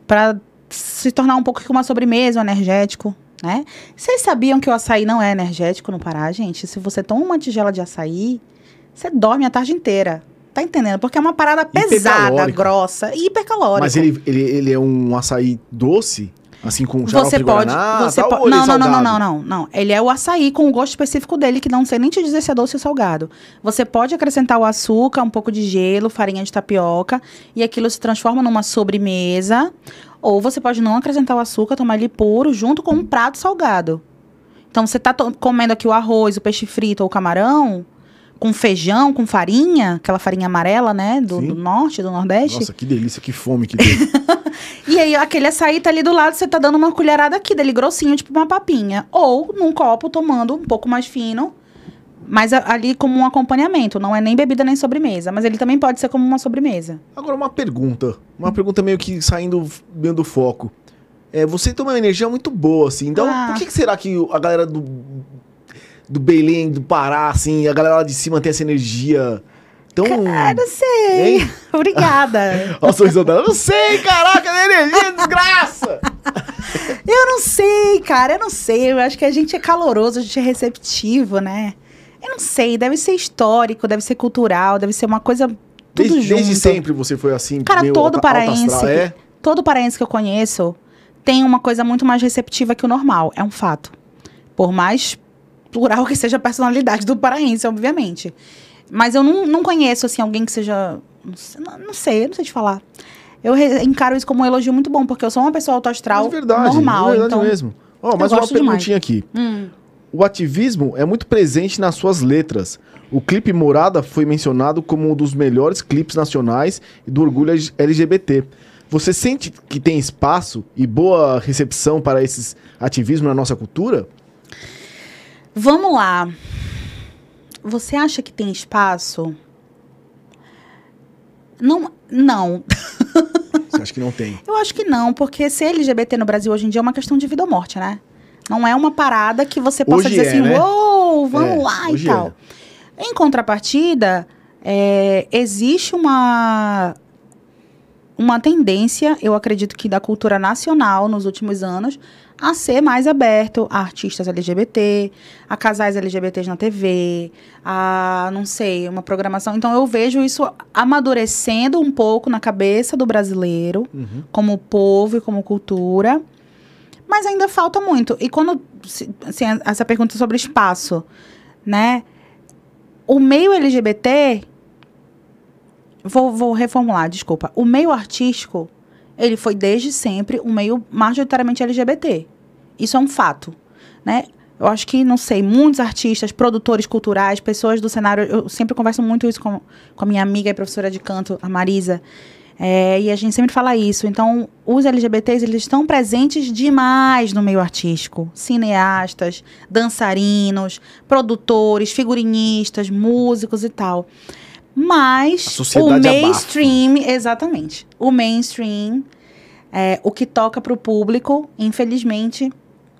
Pra se tornar um pouco que uma sobremesa, um energético, né? Vocês sabiam que o açaí não é energético no Pará, gente? Se você toma uma tigela de açaí, você dorme a tarde inteira. Tá entendendo? Porque é uma parada pesada, grossa e hipercalórica. Mas ele, ele, ele é um açaí doce? Assim, com Você de pode. Guaraná, você tal, po- ou ele é não, não, não, não, não, não. Ele é o açaí com o gosto específico dele, que não sei nem te dizer se é doce ou salgado. Você pode acrescentar o açúcar, um pouco de gelo, farinha de tapioca, e aquilo se transforma numa sobremesa. Ou você pode não acrescentar o açúcar, tomar ele puro, junto com um prato salgado. Então, você tá comendo aqui o arroz, o peixe frito ou o camarão, com feijão, com farinha, aquela farinha amarela, né? Do, do norte, do nordeste. Nossa, que delícia, que fome que tem. [LAUGHS] E aí, aquele açaí tá ali do lado, você tá dando uma colherada aqui dele, grossinho, tipo uma papinha. Ou num copo, tomando um pouco mais fino, mas ali como um acompanhamento. Não é nem bebida nem sobremesa, mas ele também pode ser como uma sobremesa. Agora uma pergunta, uma pergunta meio que saindo meio do foco. É, você tem uma energia muito boa, assim. Então, Ah. por que, que será que a galera do do Belém, do Pará, assim, a galera lá de cima tem essa energia tão Ah, não sei. Hein? [LAUGHS] Obrigada. [LAUGHS] Olha o sorriso dela. Eu não sei, caraca, energia, [LAUGHS] desgraça! eu não sei, cara, eu não sei. Eu acho que a gente é caloroso, a gente é receptivo, né? Eu não sei, deve ser histórico, deve ser cultural, deve ser uma coisa tudo Desde, junto. desde sempre você foi assim, Cara, meio todo alta- alta paraense, astral, é? todo paraense que eu conheço tem uma coisa muito mais receptiva que o normal, é um fato. Por mais plural que seja a personalidade do paraense, obviamente. Mas eu não, não conheço, assim, alguém que seja... Não sei, não- sei, eu não sei te falar. Eu encaro isso como um elogio muito bom, porque eu sou uma pessoa autoastral Mas é verdade, normal, é verdade então... mesmo. Mais eu uma gosto demais. perguntinha aqui. Hum. O ativismo é muito presente nas suas letras. O clipe Morada foi mencionado como um dos melhores clipes nacionais do orgulho LGBT. Você sente que tem espaço e boa recepção para esses ativismos na nossa cultura? Vamos lá. Você acha que tem espaço? Não, não. Você acha que não tem? [LAUGHS] Eu acho que não, porque ser LGBT no Brasil hoje em dia é uma questão de vida ou morte, né? Não é uma parada que você possa Hoje dizer é, assim, né? uou, vamos É, lá e hoje tal. Em contrapartida, é, existe uma, uma tendência, eu acredito que da cultura nacional nos últimos anos, a ser mais aberto a artistas LGBT, a casais LGBTs na TV, a, não sei, uma programação. Então eu vejo isso amadurecendo um pouco na cabeça do brasileiro, Uhum. como povo e como cultura. Mas ainda falta muito. E quando. Assim, essa pergunta sobre espaço, né? O meio LGBT. Vou, vou reformular, desculpa. O meio artístico, ele foi desde sempre um meio majoritariamente LGBT. Isso é um fato, né? Eu acho que, não sei, muitos artistas, produtores culturais, pessoas do cenário. Eu sempre converso muito isso com, com a minha amiga e professora de canto, a Marisa. É, e a gente sempre fala isso. Então, os LGBTs, eles estão presentes demais no meio artístico. Cineastas, dançarinos, produtores, figurinistas, músicos e tal. Mas o abafa. mainstream, exatamente. O mainstream, é, o que toca para o público, infelizmente,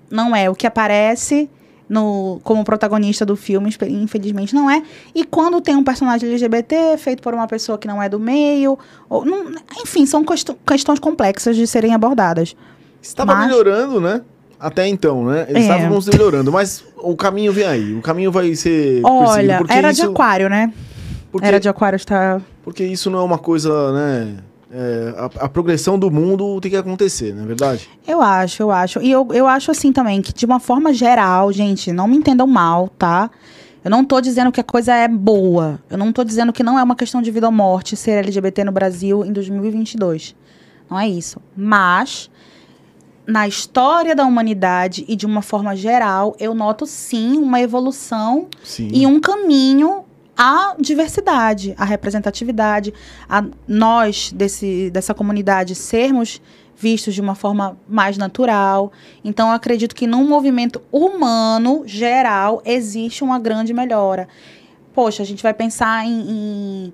não é. O que aparece no, como protagonista do filme, infelizmente, não é. E quando tem um personagem LGBT feito por uma pessoa que não é do meio, ou, não- enfim, são quest- questões complexas de serem abordadas. Estava Mas- melhorando, né? Até então, né? Eles É. estavam melhorando, mas o caminho vem aí. O caminho vai ser Olha, era isso, de aquário, né? Porque, Era de aquário está. porque isso não é uma coisa, né? é, a, a progressão do mundo tem que acontecer, não é verdade? Eu acho, eu acho. E eu, eu acho assim também, que de uma forma geral, gente, não me entendam mal, tá? Eu não tô dizendo que a coisa é boa. Eu não tô dizendo que não é uma questão de vida ou morte ser LGBT no Brasil em 2022. Não é isso. Mas, na história da humanidade e de uma forma geral, eu noto sim uma evolução Sim. e um caminho à diversidade, à representatividade, a nós desse, dessa comunidade sermos vistos de uma forma mais natural. Então, eu acredito que num movimento humano geral existe uma grande melhora. Poxa, a gente vai pensar em, em,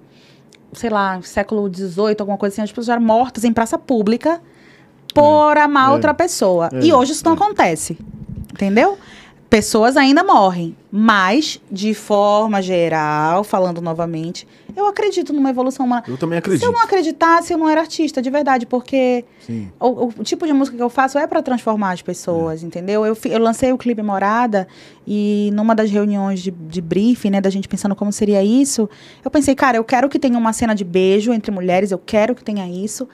sei lá, século XVIII, alguma coisa assim, as pessoas eram mortas em praça pública por amar é, outra pessoa. é, e hoje isso não é. acontece. Entendeu? Pessoas ainda morrem, mas de forma geral, falando novamente, eu acredito numa evolução humana. Eu também Se acredito. eu não acreditasse, eu não era artista, de verdade, porque o, o tipo de música que eu faço é para transformar as pessoas, entendeu? Eu, eu lancei o clipe Morada e numa das reuniões de, de briefing, né, da gente pensando como seria isso, eu pensei, cara, eu quero que tenha uma cena de beijo entre mulheres, eu quero que tenha isso,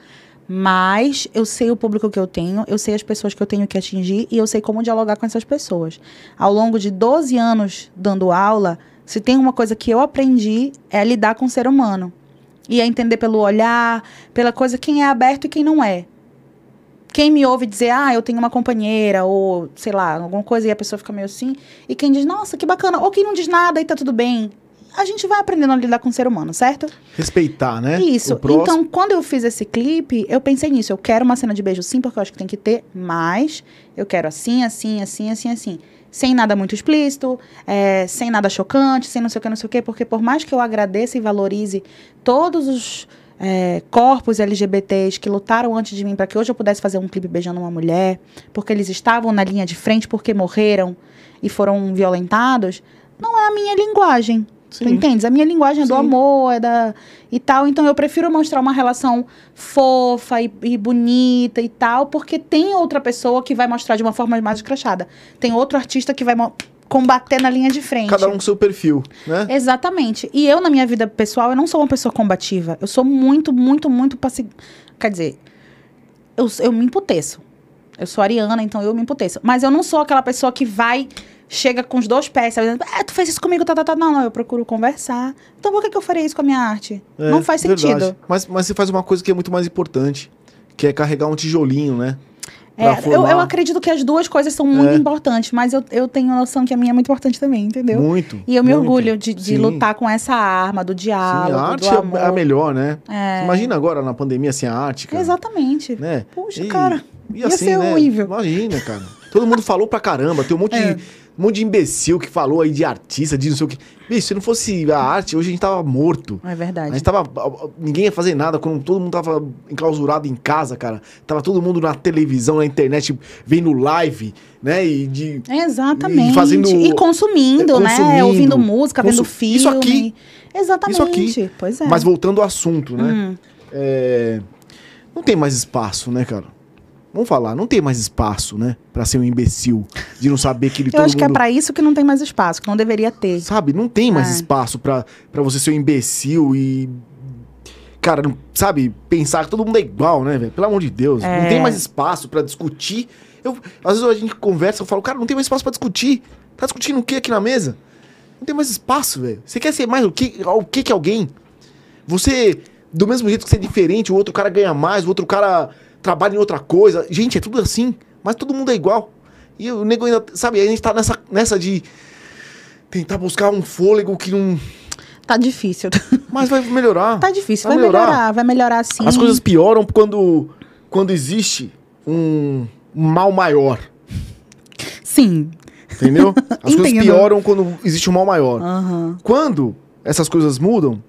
mas eu sei o público que eu tenho, eu sei as pessoas que eu tenho que atingir e eu sei como dialogar com essas pessoas. Ao longo de 12 anos dando aula, se tem uma coisa que eu aprendi é lidar com o ser humano. E é entender pelo olhar, pela coisa quem é aberto e quem não é. quem me ouve dizer, ah, eu tenho uma companheira, ou sei lá, alguma coisa, e a pessoa fica meio assim, e quem diz, nossa, que bacana, ou quem não diz nada e tá tudo bem. A gente vai aprendendo a lidar com o ser humano, certo? Respeitar, né? Isso. Então, quando eu fiz esse clipe, eu pensei nisso. Eu quero uma cena de beijo sim, porque eu acho que tem que ter, mas eu quero assim, assim, assim, assim, assim. Sem nada muito explícito, é, sem nada chocante, sem não sei o que, não sei o que, porque por mais que eu agradeça e valorize todos os é, corpos LGBTs que lutaram antes de mim para que hoje eu pudesse fazer um clipe beijando uma mulher, porque eles estavam na linha de frente porque morreram e foram violentados, não é a minha linguagem. Tu Sim. entendes? A minha linguagem é do Sim. amor, é da. e tal. Então eu prefiro mostrar uma relação fofa e, e bonita e tal, porque tem outra pessoa que vai mostrar de uma forma mais escrachada. Tem outro artista que vai combater na linha de frente. Cada um com seu perfil, né? Exatamente. E eu, na minha vida pessoal, eu não sou uma pessoa combativa. Eu sou muito, muito, muito passiva. Quer dizer, eu, eu me emputeço. Eu sou ariana, então eu me emputeço. Mas eu não sou aquela pessoa que vai, chega com os dois pés, sabe? Ah, tu fez isso comigo, tá, tá, tá. Não, não, eu procuro conversar. Então por que, que eu faria isso com a minha arte? É, não faz verdade. sentido. Mas, mas você faz uma coisa que é muito mais importante, que é carregar um tijolinho, né? É, eu, eu acredito que as duas coisas são muito É. importantes, mas eu, eu tenho a noção que a minha é muito importante também, entendeu? Muito. E eu me muito. orgulho de, de Sim. lutar com essa arma do Sim, diálogo, a arte é a melhor, né? É. Imagina agora na pandemia sem a arte, cara. Exatamente. Né? Puxa, E- cara. E ia assim, ser né? horrível. Imagina, cara. Todo mundo falou pra caramba. Tem um monte, [LAUGHS] É. de, um monte de imbecil que falou aí de artista, de não sei o que. Bicho, se não fosse a arte, hoje a gente tava morto. É A verdade. gente tava. Ninguém ia fazer nada quando todo mundo tava enclausurado em casa, cara. Tava todo mundo na televisão, na internet, vendo live, né? E de. Exatamente. E fazendo- E consumindo, é, né? consumindo. Ouvindo música, vendo filme. Isso aqui. Exatamente. Isso aqui. Pois é. Mas voltando ao assunto, né? Hum. É, Não tem mais espaço, né, cara? Vamos falar, não tem mais espaço, né? Pra ser um imbecil, de não saber que ele Eu acho que é mundo- pra isso que não tem mais espaço, que não deveria ter. Sabe? Não tem mais É. espaço pra, pra você ser um imbecil e. Cara, não- sabe? Pensar que todo mundo é igual, né, velho? Pelo amor de Deus. Não É. tem mais espaço pra discutir. Eu, às vezes a gente conversa, eu falo, cara, não tem mais espaço pra discutir. Tá discutindo o que aqui na mesa? Não tem mais espaço, velho. Você quer ser mais o que, o que que alguém? Você, do mesmo jeito que você é diferente, o outro cara ganha mais, o outro cara trabalha em outra coisa. Gente, é tudo assim. Mas todo mundo é igual. E o nego ainda, sabe, a gente tá nessa, nessa de tentar buscar um fôlego que não. Tá difícil. Mas vai melhorar. tá difícil. Vai Vai melhorar. melhorar. vai melhorar sim. As coisas pioram quando, quando existe um mal maior. Sim. Entendeu? [LAUGHS] As coisas pioram quando existe um mal maior. Aham. Quando essas coisas mudam,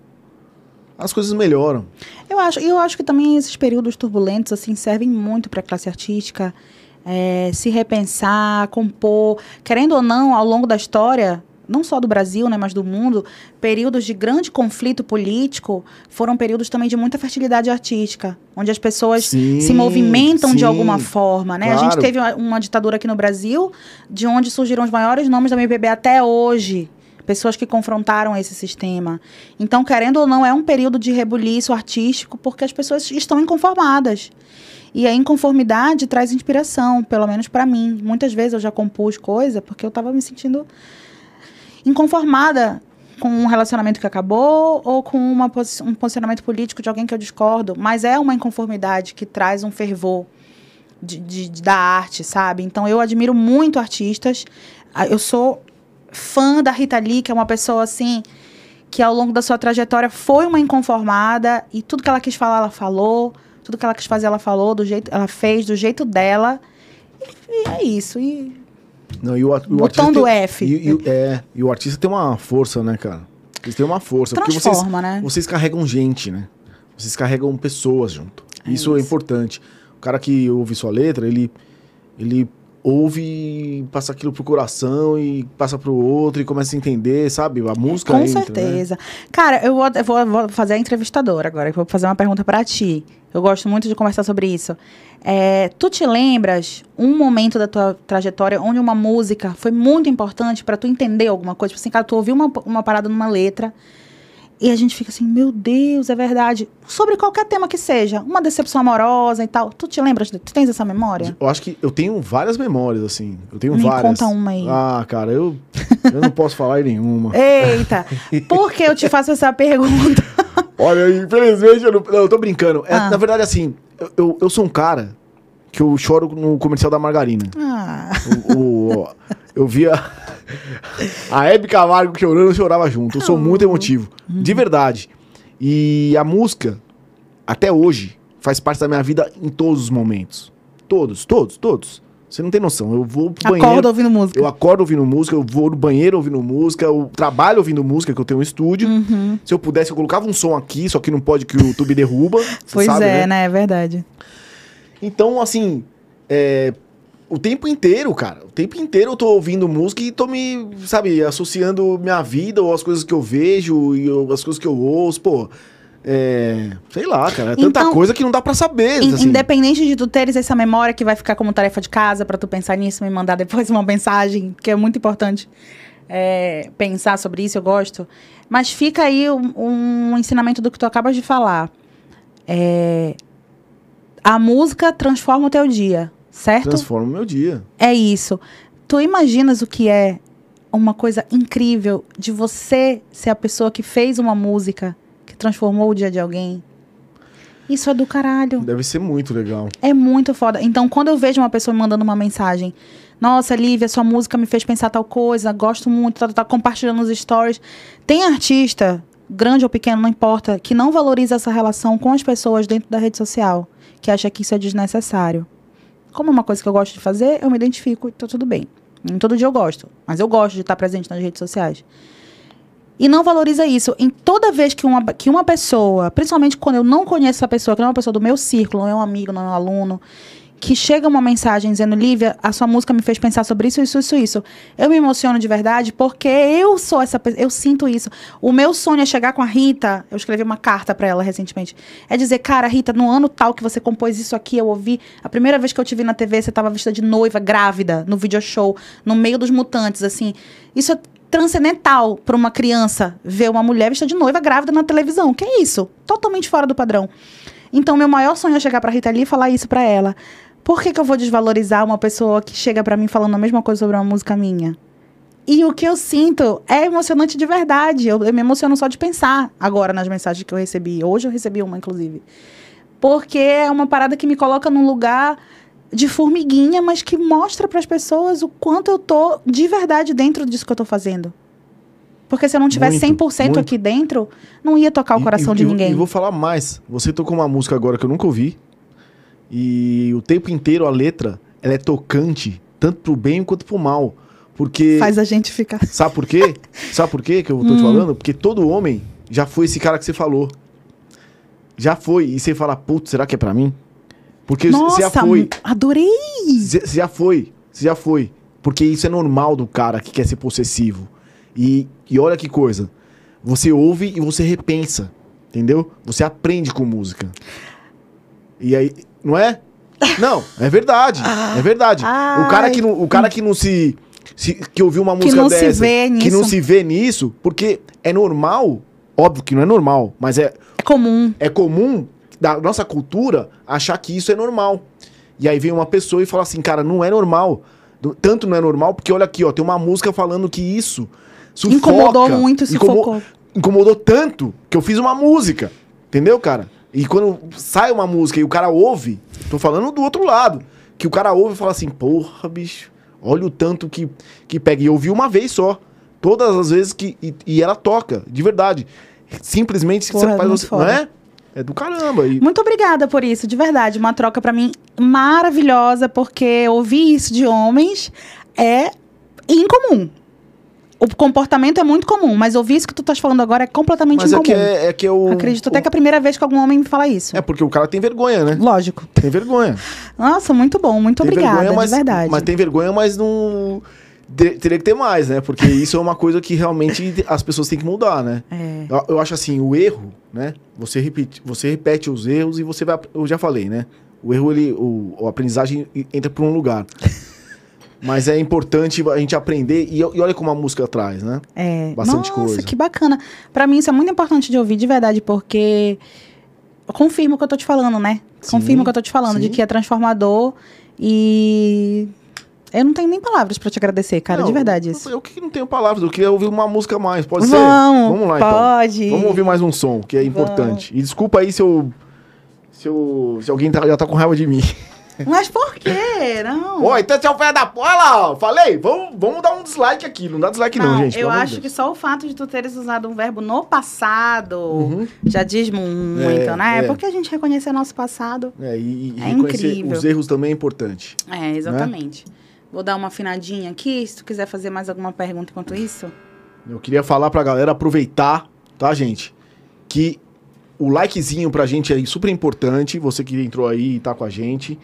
as coisas melhoram. Eu acho, eu acho que também esses períodos turbulentos assim servem muito para a classe artística é, se repensar, compor, querendo ou não, ao longo da história, não só do Brasil, né, mas do mundo, períodos de grande conflito político foram períodos também de muita fertilidade artística, onde as pessoas Sim, se movimentam de sim. alguma forma, né? A gente Claro. teve uma, uma ditadura aqui no Brasil, de onde surgiram os maiores nomes da MPB até hoje. Pessoas que confrontaram esse sistema. Então, querendo ou não, é um período de rebuliço artístico, porque as pessoas estão inconformadas. E a inconformidade traz inspiração, pelo menos para mim. Muitas vezes eu já compus coisa porque eu estava me sentindo inconformada com um relacionamento que acabou ou com uma um posicionamento político de alguém que eu discordo. Mas é uma inconformidade que traz um fervor de, de- de- da arte, sabe? Então eu admiro muito artistas. Ah, Eu sou fã da Rita Lee, que é uma pessoa assim que ao longo da sua trajetória foi uma inconformada e tudo que ela quis falar ela falou, tudo que ela quis fazer ela falou, do jeito ela fez do jeito dela. E, e é isso. E Não, e o, o Botão do tem- F. E, e- é, e o artista tem uma força, né, cara? Eles têm uma força. Porque vocês, transforma, né? vocês carregam gente, né? Vocês carregam pessoas junto. É isso, é isso. importante. O cara que ouve sua letra, ele, ele ouve passa aquilo pro coração e passa pro outro e começa a entender, sabe? A música Com entra, né? certeza. Cara, eu vou, eu vou- vou fazer a entrevistadora agora. Vou fazer uma pergunta pra ti. Eu gosto muito de conversar sobre isso. É, tu te lembras um momento da tua trajetória onde uma música foi muito importante pra tu entender alguma coisa? Tipo assim, cara, tu ouviu uma, uma parada numa letra e a gente fica assim, meu Deus, é verdade. Sobre qualquer tema que seja, uma decepção amorosa e tal. Tu te lembras? Tu tens essa memória? Eu acho que eu tenho várias memórias, assim. Eu tenho Me várias. conta uma aí. Ah, cara, eu, eu não posso falar em nenhuma. [LAUGHS] Eita! Por que eu te faço essa pergunta? [LAUGHS] Olha, infelizmente eu não, não, eu tô brincando. É, Ah. Na verdade, assim, eu, eu, eu sou um cara que eu choro no comercial da margarina. Ah, O, o- [LAUGHS] eu via a Hebe Camargo chorando, eu chorava junto. Eu sou muito emotivo. De verdade. E a música, até hoje, faz parte da minha vida em todos os momentos. Todos, todos, todos. Você não tem noção. Eu vou pro banheiro. acorda ouvindo música. Eu acordo ouvindo música, eu vou no banheiro ouvindo música, eu trabalho ouvindo música, que eu tenho um estúdio. Uhum. Se eu pudesse, eu colocava um som aqui, só que não pode que o YouTube derruba. Pois sabe, é, né? né? É verdade. Então, assim, é, o tempo inteiro, cara, o tempo inteiro eu tô ouvindo música e tô me, sabe, associando minha vida ou as coisas que eu vejo e as coisas que eu ouço, pô. É, sei lá, cara, é tanta Então, coisa que não dá pra saber. In- assim. Independente de tu teres essa memória que vai ficar como tarefa de casa pra tu pensar nisso, me mandar depois [LAUGHS] uma mensagem, que é muito importante é, pensar sobre isso, eu gosto. Mas fica aí um, um ensinamento do que tu acabas de falar. É, a música transforma o teu dia, certo? Transforma o meu dia. É isso. Tu imaginas o que é uma coisa incrível de você ser a pessoa que fez uma música que transformou o dia de alguém? Isso é do caralho. Deve ser muito legal. É muito foda. Então, quando eu vejo uma pessoa me mandando uma mensagem, nossa, Lívia, sua música me fez pensar tal coisa, gosto muito, tá, tá, tá compartilhando os stories. Tem artista, grande ou pequeno, não importa, que não valoriza essa relação com as pessoas dentro da rede social, que acha que isso é desnecessário. Como é uma coisa que eu gosto de fazer, eu me identifico e tá tudo bem. Nem todo dia eu gosto, mas eu gosto de estar presente nas redes sociais. E não valoriza isso. Em toda vez que uma, que uma pessoa, principalmente quando eu não conheço essa pessoa, que não é uma pessoa do meu círculo, não é um amigo, não é um aluno, que chega uma mensagem dizendo, Lívia, a sua música me fez pensar sobre isso, isso, isso, isso. Eu me emociono de verdade porque eu sou essa pessoa, eu sinto isso. O meu sonho é chegar com a Rita, eu escrevi uma carta pra ela recentemente, é dizer, cara, Rita, no ano tal que você compôs isso aqui, eu ouvi, a primeira vez que eu te vi na TV, você tava vestida de noiva, grávida, no video show, no meio dos mutantes, assim. Isso é transcendental para uma criança ver uma mulher vestida de noiva grávida na televisão. Que é isso? Totalmente fora do padrão. Então, meu maior sonho é chegar pra Rita ali e falar isso pra ela. Por que, que eu vou desvalorizar uma pessoa que chega pra mim falando a mesma coisa sobre uma música minha? E o que eu sinto é emocionante de verdade. Eu, eu me emociono só de pensar agora nas mensagens que eu recebi. Hoje eu recebi uma, inclusive. Porque é uma parada que me coloca num lugar de formiguinha, mas que mostra para as pessoas o quanto eu tô de verdade dentro disso que eu tô fazendo. Porque se eu não tivesse Muito, 100% muito. aqui dentro, não ia tocar o coração e- de ninguém. E vou falar mais. Você tocou uma música agora que eu nunca ouvi. E o tempo inteiro a letra, ela é tocante, tanto pro bem quanto pro mal. Porque. Faz a gente ficar. [LAUGHS] Sabe por quê? Sabe por quê que eu tô Hum. te falando? Porque todo homem já foi esse cara que você falou. Já foi. E você fala, putz, será que é pra mim? Porque você já foi. adorei! Você você já foi. Você já foi. Porque isso é normal do cara que quer ser possessivo. E, e olha que coisa. Você ouve e você repensa. Entendeu? Você aprende com música. E aí. Não é? Não, é verdade. [LAUGHS] É verdade. O cara que não, o cara que não se, se- que ouviu uma música não se dessa, vê que não nisso. se vê nisso, porque é normal, óbvio que não é normal, mas é, É comum. é comum da nossa cultura achar que isso é normal. E aí vem uma pessoa e fala assim, cara, não é normal. Tanto não é normal, porque olha aqui, ó, tem uma música falando que isso sufoca, Incomodou muito, incomo- sufocou. Incomodou tanto que eu fiz uma música. Entendeu, cara? E quando sai uma música e o cara ouve, tô falando do outro lado, que o cara ouve e fala assim, porra, bicho, olha o tanto que, que pega. E eu ouvi uma vez só. Todas as vezes que. E, e ela toca, de verdade. Simplesmente Porra, você faz. Você, foda. não é? É do caramba. E, Muito obrigada por isso, de verdade. Uma troca pra mim maravilhosa, porque ouvir isso de homens é incomum. O comportamento é muito comum, mas ouvir isso que tu estás falando agora é completamente mas é incomum. que é, é que eu. Acredito até que é a primeira vez que algum homem me fala isso. É porque o cara tem vergonha, né? Lógico. Tem vergonha. Nossa, muito bom, muito tem obrigada, vergonha, mas, de verdade. Mas tem vergonha, mas não. de- Teria que ter mais, né? Porque [LAUGHS] isso é uma coisa que realmente as pessoas têm que mudar, né? É. Eu, eu acho assim, o erro, né? Você repete, você repete os erros e você vai. Eu já falei, né? O erro, ele. O, a aprendizagem entra por um lugar. [LAUGHS] Mas é importante a gente aprender. E, e olha como a música traz, né? É. Bastante Nossa, coisa. que bacana. Pra mim isso é muito importante de ouvir, de verdade, porque confirma o que eu tô te falando, né? Confirma o que eu tô te falando, de sim. que é transformador e eu não tenho nem palavras pra te agradecer, cara, Não, de verdade. Eu, eu que não tenho palavras, eu queria ouvir uma música mais. Pode ser? Vamos, Vamos lá, então. pode. Vamos ouvir mais um som, que é Vamos. importante. E desculpa aí se eu. Se, eu, se alguém tá- já tá com raiva de mim. Mas por quê? Não. Ó, então você é o pé da porra lá. Falei, vamos, vamos dar um dislike aqui. Não dá dislike não, Não, gente. eu acho que só o fato de tu teres usado um verbo no passado Uhum. já diz muito, É, né? é. Porque a gente reconhecer nosso passado. É, e, e É incrível. os erros também é importante. É, exatamente. Vou dar uma afinadinha aqui, se tu quiser fazer mais alguma pergunta enquanto isso. Eu queria falar pra galera aproveitar, tá, gente? Que o likezinho pra gente é super importante. Você que entrou aí e tá com a gente,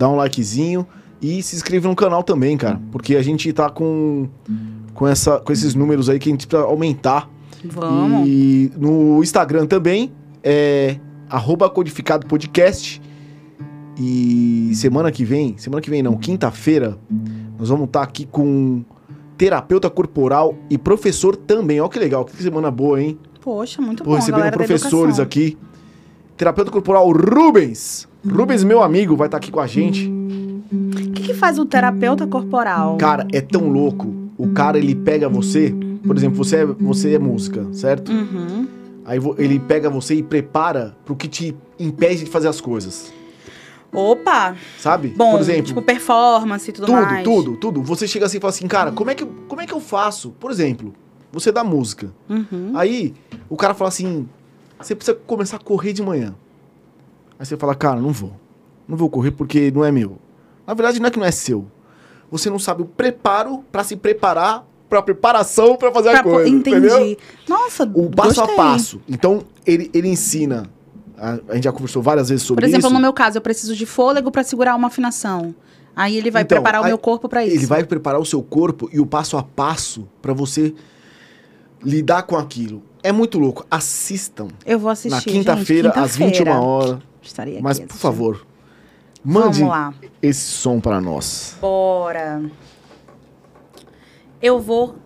dá um likezinho e se inscreve no canal também, cara. Porque a gente tá com, com, essa, com esses números aí que a gente precisa aumentar. Vamos. E no Instagram também é arroba codificado podcast. E semana que vem, semana que vem não, quinta-feira, nós vamos estar aqui com terapeuta corporal e professor também. Ó que legal, que semana boa, hein? Poxa, muito Tô bom. recebendo professores aqui. Terapeuta corporal Rubens. Rubens, meu amigo, vai estar aqui com a gente. O que, que faz o terapeuta corporal? Cara, é tão louco. O cara, ele pega você, por exemplo, você é, você é música, certo? Uhum. Aí ele pega você e prepara pro que te impede de fazer as coisas. Opa! Sabe? Bom, Por exemplo, tipo performance e tudo, tudo, mais. tudo, tudo. Você chega assim e fala assim, cara, como é, que, eu- como é que eu faço? Por exemplo, você dá música. Uhum. Aí o cara fala assim: você precisa começar a correr de manhã. Aí você fala, cara, não vou. Não vou correr porque não é meu. Na verdade, não é que não é seu. Você não sabe o preparo pra se preparar pra preparação pra fazer a Pra po- coisa. Entendi. Entendeu? Nossa, O passo gostei. a passo. Então, ele, ele ensina. A, a gente já conversou várias vezes sobre Por exemplo, isso. no meu caso, eu preciso de fôlego pra segurar uma afinação. Aí ele vai Então, preparar o aí meu corpo pra isso. Ele vai preparar o seu corpo e o passo a passo pra você lidar com aquilo. É muito louco. Assistam Eu vou assistir. na quinta-feira, gente, às 21 quinta-feira. horas. Estarei aqui Mas, por favor, mande esse som para nós. Bora. Eu vou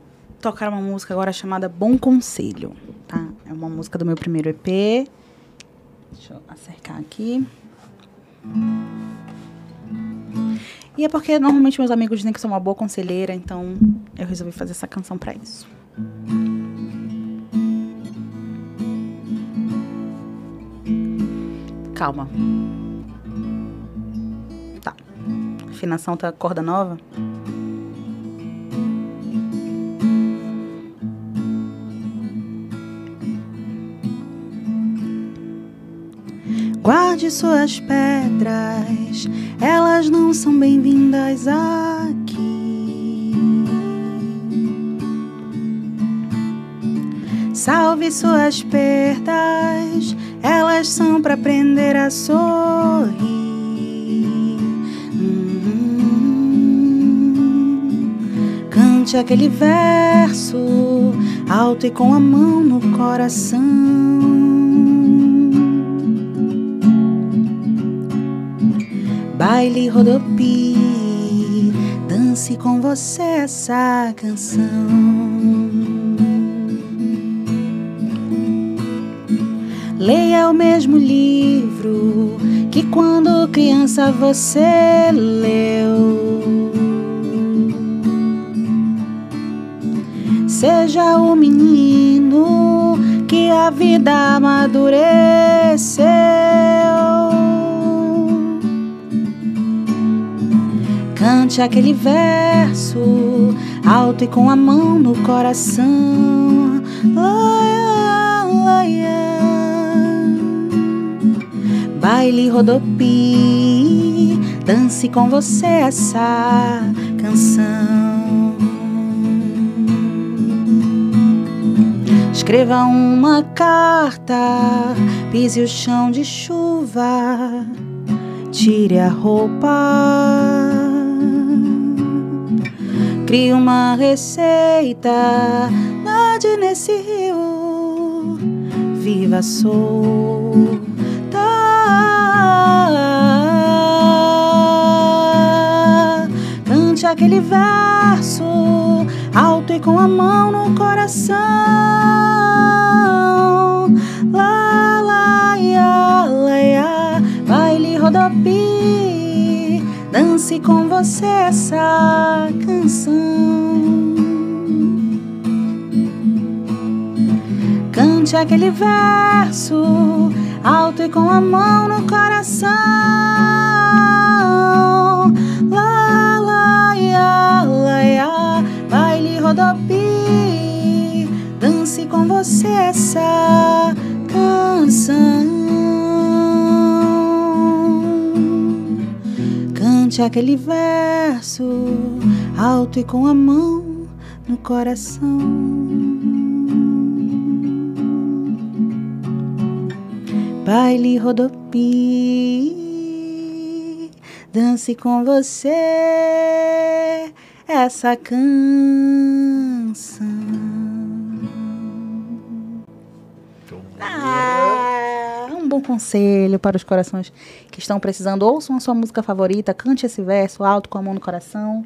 tocar uma música agora chamada Bom Conselho, tá? É uma música do meu primeiro EP. Deixa eu acercar aqui. E é porque normalmente meus amigos dizem que sou uma boa conselheira, então eu resolvi fazer essa canção pra isso. Calma. Tá. Afinação tá corda nova? Guarde suas pedras, elas não são bem-vindas aqui. Salve suas perdas, elas são para aprender a sorrir. Hum, Cante aquele verso alto e com a mão no coração. Baile rodopie, dance com você essa canção. Leia o mesmo livro que quando criança você leu. Seja o menino que a vida amadureceu. Cante aquele verso alto e com a mão no coração. Laia, Baile rodopie, dance com você essa canção. Escreva uma carta, pise o chão de chuva, tire a roupa. Crie uma receita, nade nesse rio, viva solta. Cante aquele verso alto e com a mão no coração. Lá, lá, ia, lá, ia, baile rodopie, dance com você essa canção. Cante aquele verso alto e com a mão no coração laia, baile rodopi, dance com você essa canção. Cante aquele verso alto e com a mão no coração. Baile rodopi dance com você essa canção. Ah, um bom conselho para os corações que estão precisando. Ouçam a sua música favorita, cante esse verso alto com a mão no coração.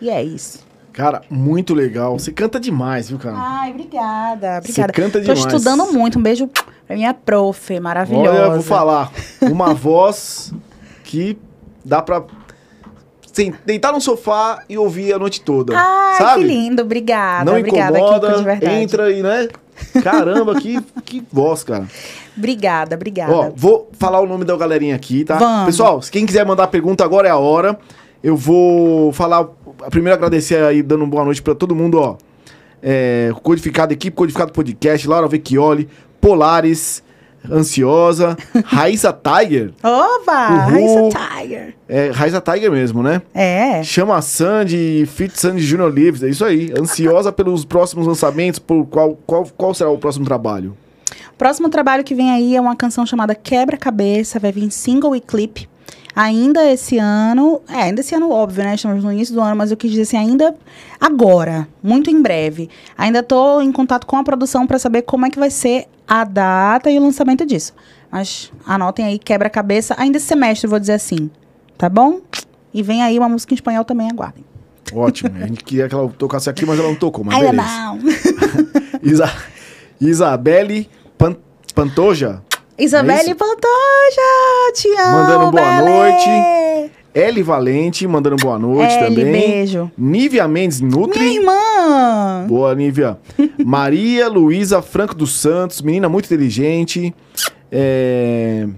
E é isso. Cara, muito legal. Você canta demais, viu, cara? Ai, obrigada, Você obrigada. canta Tô demais. estudando muito. Um beijo pra minha prof, maravilhosa. Olha, vou falar. Uma [LAUGHS] voz que dá pra deitar no sofá e ouvir a noite toda. Ai, sabe? que lindo. Obrigada, Não obrigada, incomoda, Kiko, de verdade. entra e, né? Caramba, que, que voz, cara. Obrigada, obrigada. Ó, vou falar o nome da galerinha aqui, tá? Vamos. Pessoal, se quem quiser mandar pergunta, agora é a hora. Eu vou falar, primeiro agradecer aí, dando uma boa noite pra todo mundo, ó. É, Codificado Equipe, Codificado Podcast, Laura Vecchioli, Polares, Ansiosa, [LAUGHS] Raíssa Tiger. Oba! Uhul. Raíssa Tiger. É, Raíssa Tiger mesmo, né? É. Chama Sandy, Fit Sandy Junior Lives, é isso aí. Ansiosa [LAUGHS] pelos próximos lançamentos, por qual, qual, qual será o próximo trabalho? Próximo trabalho que vem aí é uma canção chamada Quebra-Cabeça, vai vir single e clipe. Ainda esse ano, é, ainda esse ano, óbvio, né? Estamos no início do ano, mas eu quis dizer assim, ainda agora, muito em breve. Ainda tô em contato com a produção para saber como é que vai ser a data e o lançamento disso. Mas anotem aí, quebra-cabeça, ainda esse semestre, vou dizer assim. Tá bom? E vem aí uma música em espanhol também, aguardem. Ótimo. A gente queria que ela tocasse aqui, mas ela não tocou, mas Ainda beleza. não. [LAUGHS] Isa Isabelle Pan- Pantoja. Isabelle isso? Pantoja, te amo, Mandando boa Belê. Eli Valente, mandando boa noite Eli, também. beijo. Nívia Mendes Nutri. Minha irmã. Boa, Nívia. [LAUGHS] Maria Luísa Franco dos Santos, menina muito inteligente. É...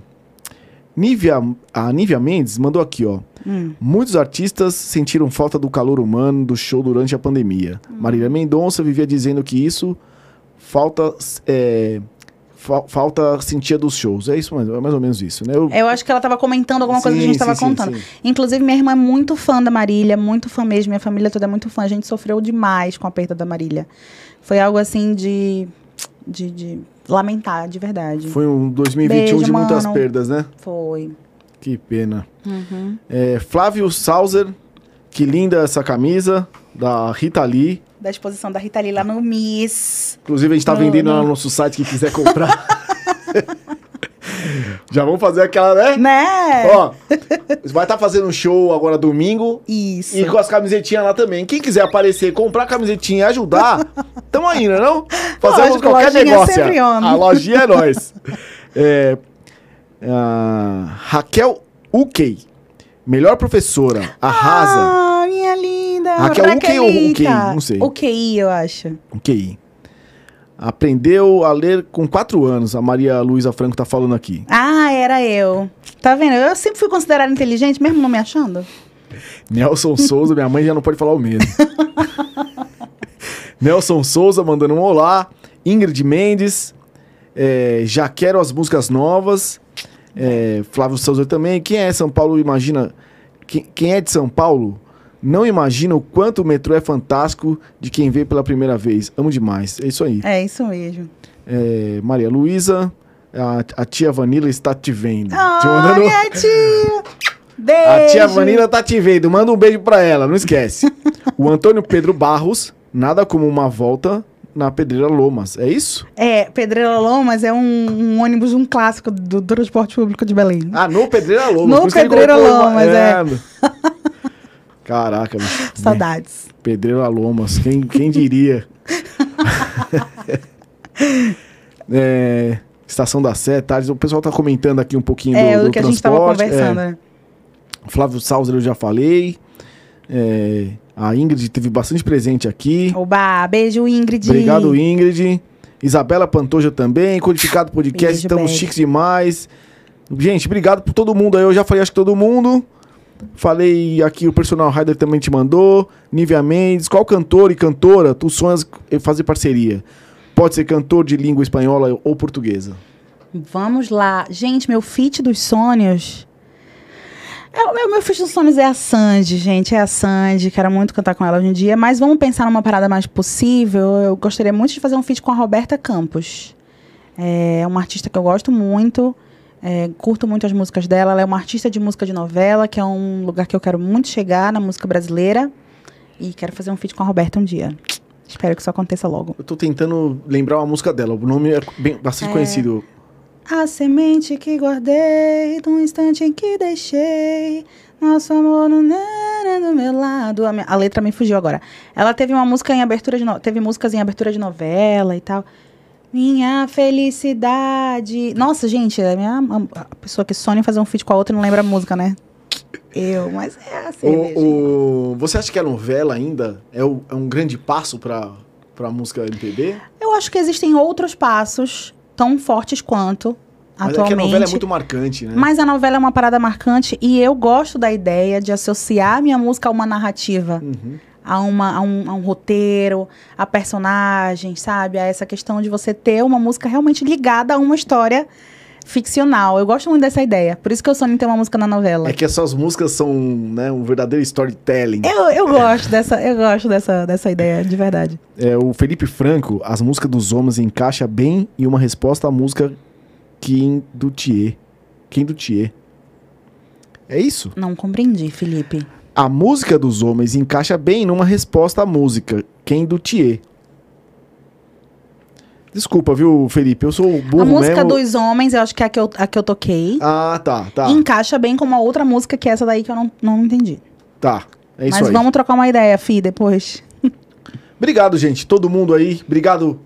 Nívia, a Nívia Mendes mandou aqui, ó. Hum. Muitos artistas sentiram falta do calor humano do show durante a pandemia. Hum. Marília Mendonça vivia dizendo que isso falta é, fa- falta sentia dos shows. É isso, mais- é mais ou menos isso, né? Eu- Eu acho que ela tava comentando alguma coisa que a gente tava sim, sim, contando. sim. Inclusive, minha irmã é muito fã da Marília, muito fã mesmo. Minha família toda é muito fã. A gente sofreu demais com a perda da Marília. Foi algo assim de. de, de lamentar, de verdade. Foi um 2021 Beijo, de muitas mano. perdas, né? Foi. Que pena. Uhum. É, Flávio Sauser, que linda essa camisa da Rita Lee. Da exposição da Rita Lee lá no Miss. Inclusive, a gente tá No- vendendo no- lá no nosso site, quem quiser comprar. [LAUGHS] Já vamos fazer aquela, né? Né? Ó, vai estar fazendo um show agora domingo Isso. e com as camisetinhas lá também. Quem quiser aparecer, comprar camisetinha e ajudar, [LAUGHS] tamo aí, né não? Fazemos Lógico, qualquer negócio. sempre on. A lojinha é nós. [LAUGHS] É, Raquel Ukey, melhor professora, arrasa. Ah, minha linda. Raquel Ukey ou Ukey? Raquelita. Não sei. Ukey, eu acho. Ukey. Aprendeu a ler com quatro anos, a Maria Luísa Franco tá falando aqui. Ah, era eu. Tá vendo? Eu sempre fui considerada inteligente, mesmo não me achando. Nelson Souza, minha mãe já não pode falar o mesmo. [LAUGHS] Nelson Souza mandando um olá. Ingrid Mendes. é, já quero as músicas novas. É, Flávio Souza também. Quem é São Paulo imagina. Quem, quem é de São Paulo não imagina o quanto o metrô é fantástico de quem vê pela primeira vez. Amo demais. É isso aí. É isso mesmo. É, Maria Luísa. A, a tia Vanilla está te vendo. Te Ah, mandando- minha tia. Beijo. a tia Vanilla tá te vendo. Manda um beijo pra ela, não esquece. [LAUGHS] o Antônio Pedro Barros, nada como uma volta na Pedreira Lomas. É isso? É, Pedreira Lomas é um, um ônibus, um clássico do, do transporte público de Belém. Ah, no Pedreira Lomas. No Pedreira colocou uma- Lomas, é. Caraca, bicho. Saudades. Pedreira Lomas, quem, quem diria? [LAUGHS] É, Estação da Sé, tarde. O pessoal tá comentando aqui um pouquinho É, do, o do que a gente tava transporte. conversando. É. né? Flávio Sauser eu já falei. É, a Ingrid teve bastante presente aqui. Oba, beijo, Ingrid. Obrigado, Ingrid. Isabela Pantoja também. Codificado Podcast, Beijo, estamos beijo. chiques demais. Gente, obrigado por todo mundo aí. Eu já falei, acho que todo mundo. Falei aqui, o Personal Rider também te mandou. Nívia Mendes. Qual cantor e cantora tu sonhas fazer parceria? pode ser cantor de língua espanhola ou portuguesa. Vamos lá. Gente, meu feat dos sonhos. É, meu, meu feat dos sonhos é a Sandy, gente. É a Sandy. Quero muito cantar com ela hoje em dia. Mas vamos pensar numa parada mais possível. Eu gostaria muito de fazer um feat com a Roberta Campos. É uma artista que eu gosto muito. É, curto muito as músicas dela. Ela é uma artista de música de novela, que é um lugar que eu quero muito chegar na música brasileira. E quero fazer um feat com a Roberta um dia. Espero que isso aconteça logo. Eu tô tentando lembrar uma música dela. O nome é bem, bastante conhecido. A semente que guardei do instante em que deixei nosso amor no nana do meu lado. A, minha- a letra me fugiu agora. Ela teve uma música em abertura de no- teve músicas em abertura de novela e tal. Minha felicidade. Nossa, gente, a minha a a pessoa que sonha em fazer um feat com a outra e não lembra a música, né? Eu, mas é assim. O, o- você acha que a novela ainda é, o- é um grande passo pra, pra música MPB? Eu acho que existem outros passos tão fortes quanto Mas é que a atualmente. novela é muito marcante, né? Mas a novela é uma parada marcante e eu gosto da ideia de associar a minha música a uma narrativa, Uhum. A, uma, a, um, a um roteiro, a personagens, sabe? A essa questão de você ter uma música realmente ligada a uma história ficcional. Eu gosto muito dessa ideia. Por isso que eu sonho em ter uma música na novela. É que essas músicas são né, um verdadeiro storytelling. Eu, eu gosto dessa, eu gosto dessa, dessa ideia, de verdade. É, o Felipe Franco, as músicas dos homens encaixa bem em uma resposta à música Kim do Thier. Kim do Thier. É isso? Não compreendi, Felipe. A música dos homens encaixa bem numa resposta à música Quem do Thier. Desculpa, viu, Felipe? Eu sou burro a música mesmo. dos homens, eu acho que é a que eu, a que eu toquei. Ah, tá, tá. Encaixa bem com uma outra música que é essa daí que eu não, não entendi. Tá. É isso Mas aí. vamos trocar uma ideia, Fi, depois. [LAUGHS] Obrigado, gente. Todo mundo aí. Obrigado.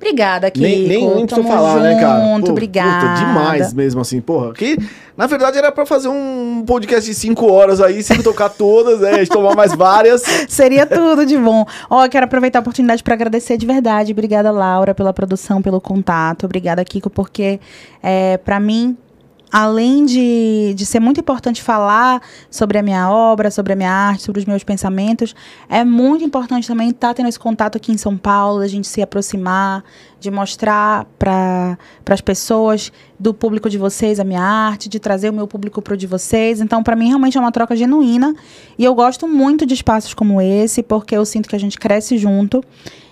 Obrigada, Kiko. Nem, nem, precisa Tamo falar, né, cara? junto, Pô, obrigada. Puta, demais mesmo, assim, porra. Que, na verdade, era pra fazer um podcast de cinco horas aí, sem tocar todas, né? A gente tomar mais várias. [LAUGHS] Seria tudo de bom. Ó, quero aproveitar a oportunidade para agradecer de verdade. Obrigada, Laura, pela produção, pelo contato. Obrigada, Kiko, porque é, para mim, além de, de ser muito importante falar sobre a minha obra, sobre a minha arte, sobre os meus pensamentos, é muito importante também estar tendo esse contato aqui em São Paulo, da gente se aproximar, de mostrar para as pessoas do público de vocês a minha arte, de trazer o meu público para o de vocês. Então, para mim, realmente é uma troca genuína. E eu gosto muito de espaços como esse, porque eu sinto que a gente cresce junto.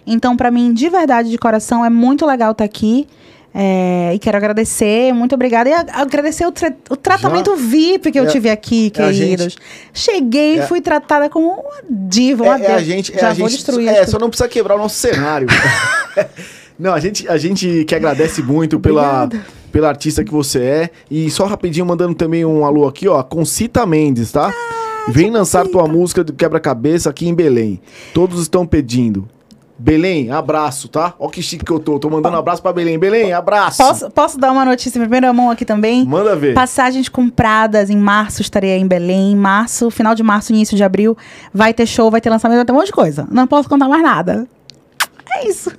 Então, para mim, de verdade, de coração, é muito legal estar aqui. É, e quero agradecer, muito obrigada. E agradecer o, tra- o tratamento VIP que eu É- tive aqui, é a gente- queridos. Cheguei e É- fui tratada como uma diva, uma É, é a gente. É Já a vou gente destruir é, só não precisa quebrar o nosso cenário. [LAUGHS] não, a gente, a gente que agradece muito pela, Obrigada. pela artista que você é. E só rapidinho, mandando também um alô aqui, ó. Concita Mendes, tá? Ah, Vem lançar tua música do quebra-cabeça aqui em Belém. Todos estão pedindo. Belém, abraço, tá? Ó que chique que eu tô. Tô mandando um abraço pra Belém. Belém, abraço. Posso, posso dar uma notícia em primeira mão aqui também? Manda ver. Passagens compradas em março, estarei em Belém. Em março, final de março, início de abril, vai ter show, vai ter lançamento, vai ter um monte de coisa. Não posso contar mais nada. É isso.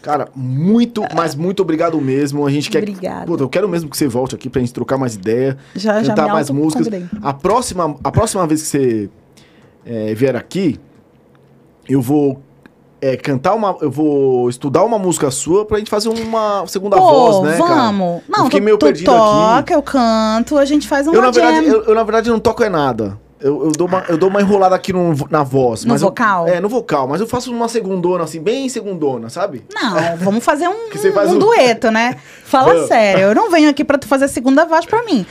Cara, muito, mas muito obrigado mesmo. A gente quer. Obrigada. Puta, eu quero mesmo que você volte aqui pra gente trocar mais ideia. Já, já cantar me mais músicas. A próxima, a próxima vez que você é, vier aqui, eu vou é, cantar uma. Eu vou estudar uma música sua pra gente fazer uma segunda Pô, voz, né? cara? vamos. Não, eu fiquei tu, meio tu perdido toca, aqui. eu canto, a gente faz uma Eu na, verdade, eu, eu, na verdade, não toco é nada. Eu, eu dou uma, eu dou uma enrolada aqui no- na voz. No mas eu- vocal? é, no vocal. Mas eu faço uma segundona, assim, bem segundona, sabe? Não, vamos fazer um, [LAUGHS] Que faz um um- dueto, né? Fala sério, eu não venho aqui pra tu fazer a segunda voz pra mim.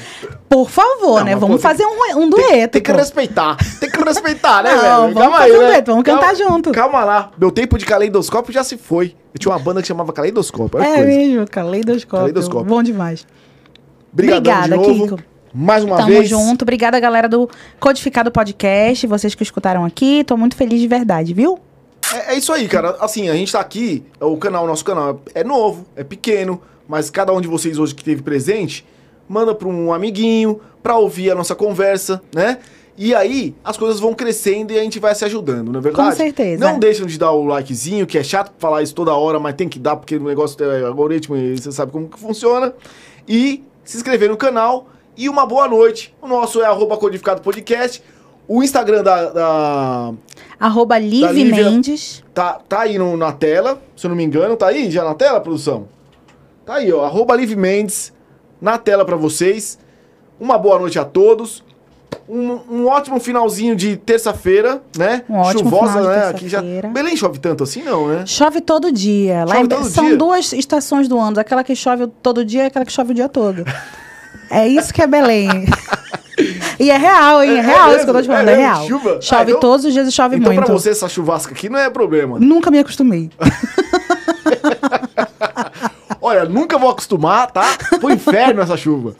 Por favor, Não, né? Vamos pô, tem- fazer um, um Tem- dueto. Tem, que pô. respeitar. Tem que respeitar, né, Não, velho? vamos fazer um dueto, vamos cantar Calma- junto. Calma lá. Meu tempo de caleidoscópio já se foi. Eu tinha uma banda que chamava Caleidoscópio. Que É coisa. mesmo, caleidoscópio. Caleidoscópio. Bom demais. Obrigadão Obrigada, de novo. Kiko. Mais uma Tamo vez. junto. Obrigada, galera do Codificado Podcast, vocês que escutaram aqui. Tô muito feliz de verdade, viu? É, é isso aí, cara. Assim, a gente tá aqui, o canal, nosso canal é novo, é pequeno, mas cada um de vocês hoje que teve presente, manda pra um amiguinho, pra ouvir a nossa conversa, né? E aí, as coisas vão crescendo e a gente vai se ajudando, não é verdade? Com certeza. Não deixam de dar o likezinho, que é chato falar isso toda hora, mas tem que dar porque o negócio é algoritmo e você sabe como que funciona. E se inscrever no canal e uma boa noite. O nosso é arroba codificado podcast. O Instagram da- da, Arroba Liv Lívia. Mendes. Tá, tá aí no- na tela, se eu não me engano. Tá aí já na tela, produção? Tá aí, ó. Arroba Liv Mendes na tela pra vocês. Uma boa noite a todos. Um, um ótimo finalzinho de terça-feira, né? Um ótimo Chuvosa, né? Aqui já. Belém chove tanto assim, não, né? Chove todo dia. Lá Chove em Be- todo São dia? duas estações do ano. Aquela que chove todo dia e aquela que chove o dia todo. [LAUGHS] é isso que é Belém. e é real, hein? É, É- é real isso que eu tô te falando. É É, real. Chuva? Ah, Chove então- todos os dias e chove então, muito. pra você, essa chuvasca aqui não é problema. Nunca me acostumei. [LAUGHS] Olha, nunca vou acostumar, tá? Pro inferno essa chuva.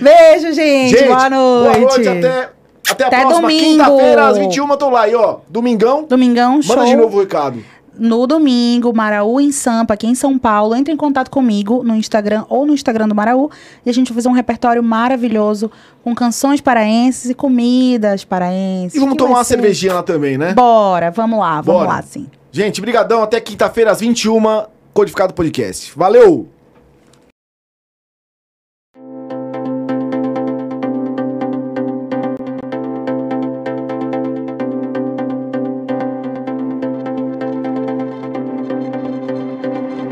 Beijo, gente. boa noite. Boa noite, até, até a Até próxima quinta-feira, às 21 tô lá aí, ó. Domingão. Domingão, show. Manda de novo o recado. No domingo, Maraú em Sampa, aqui em São Paulo. Entre em contato comigo no Instagram ou no Instagram do Maraú. E a gente vai fazer um repertório maravilhoso com canções paraenses e comidas paraenses. E vamos tomar uma ser- cervejinha lá também, né? Bora, vamos lá, vamos Bora. lá, sim. Gente, brigadão. Até quinta-feira, às 21 Codificado Podcast. Valeu!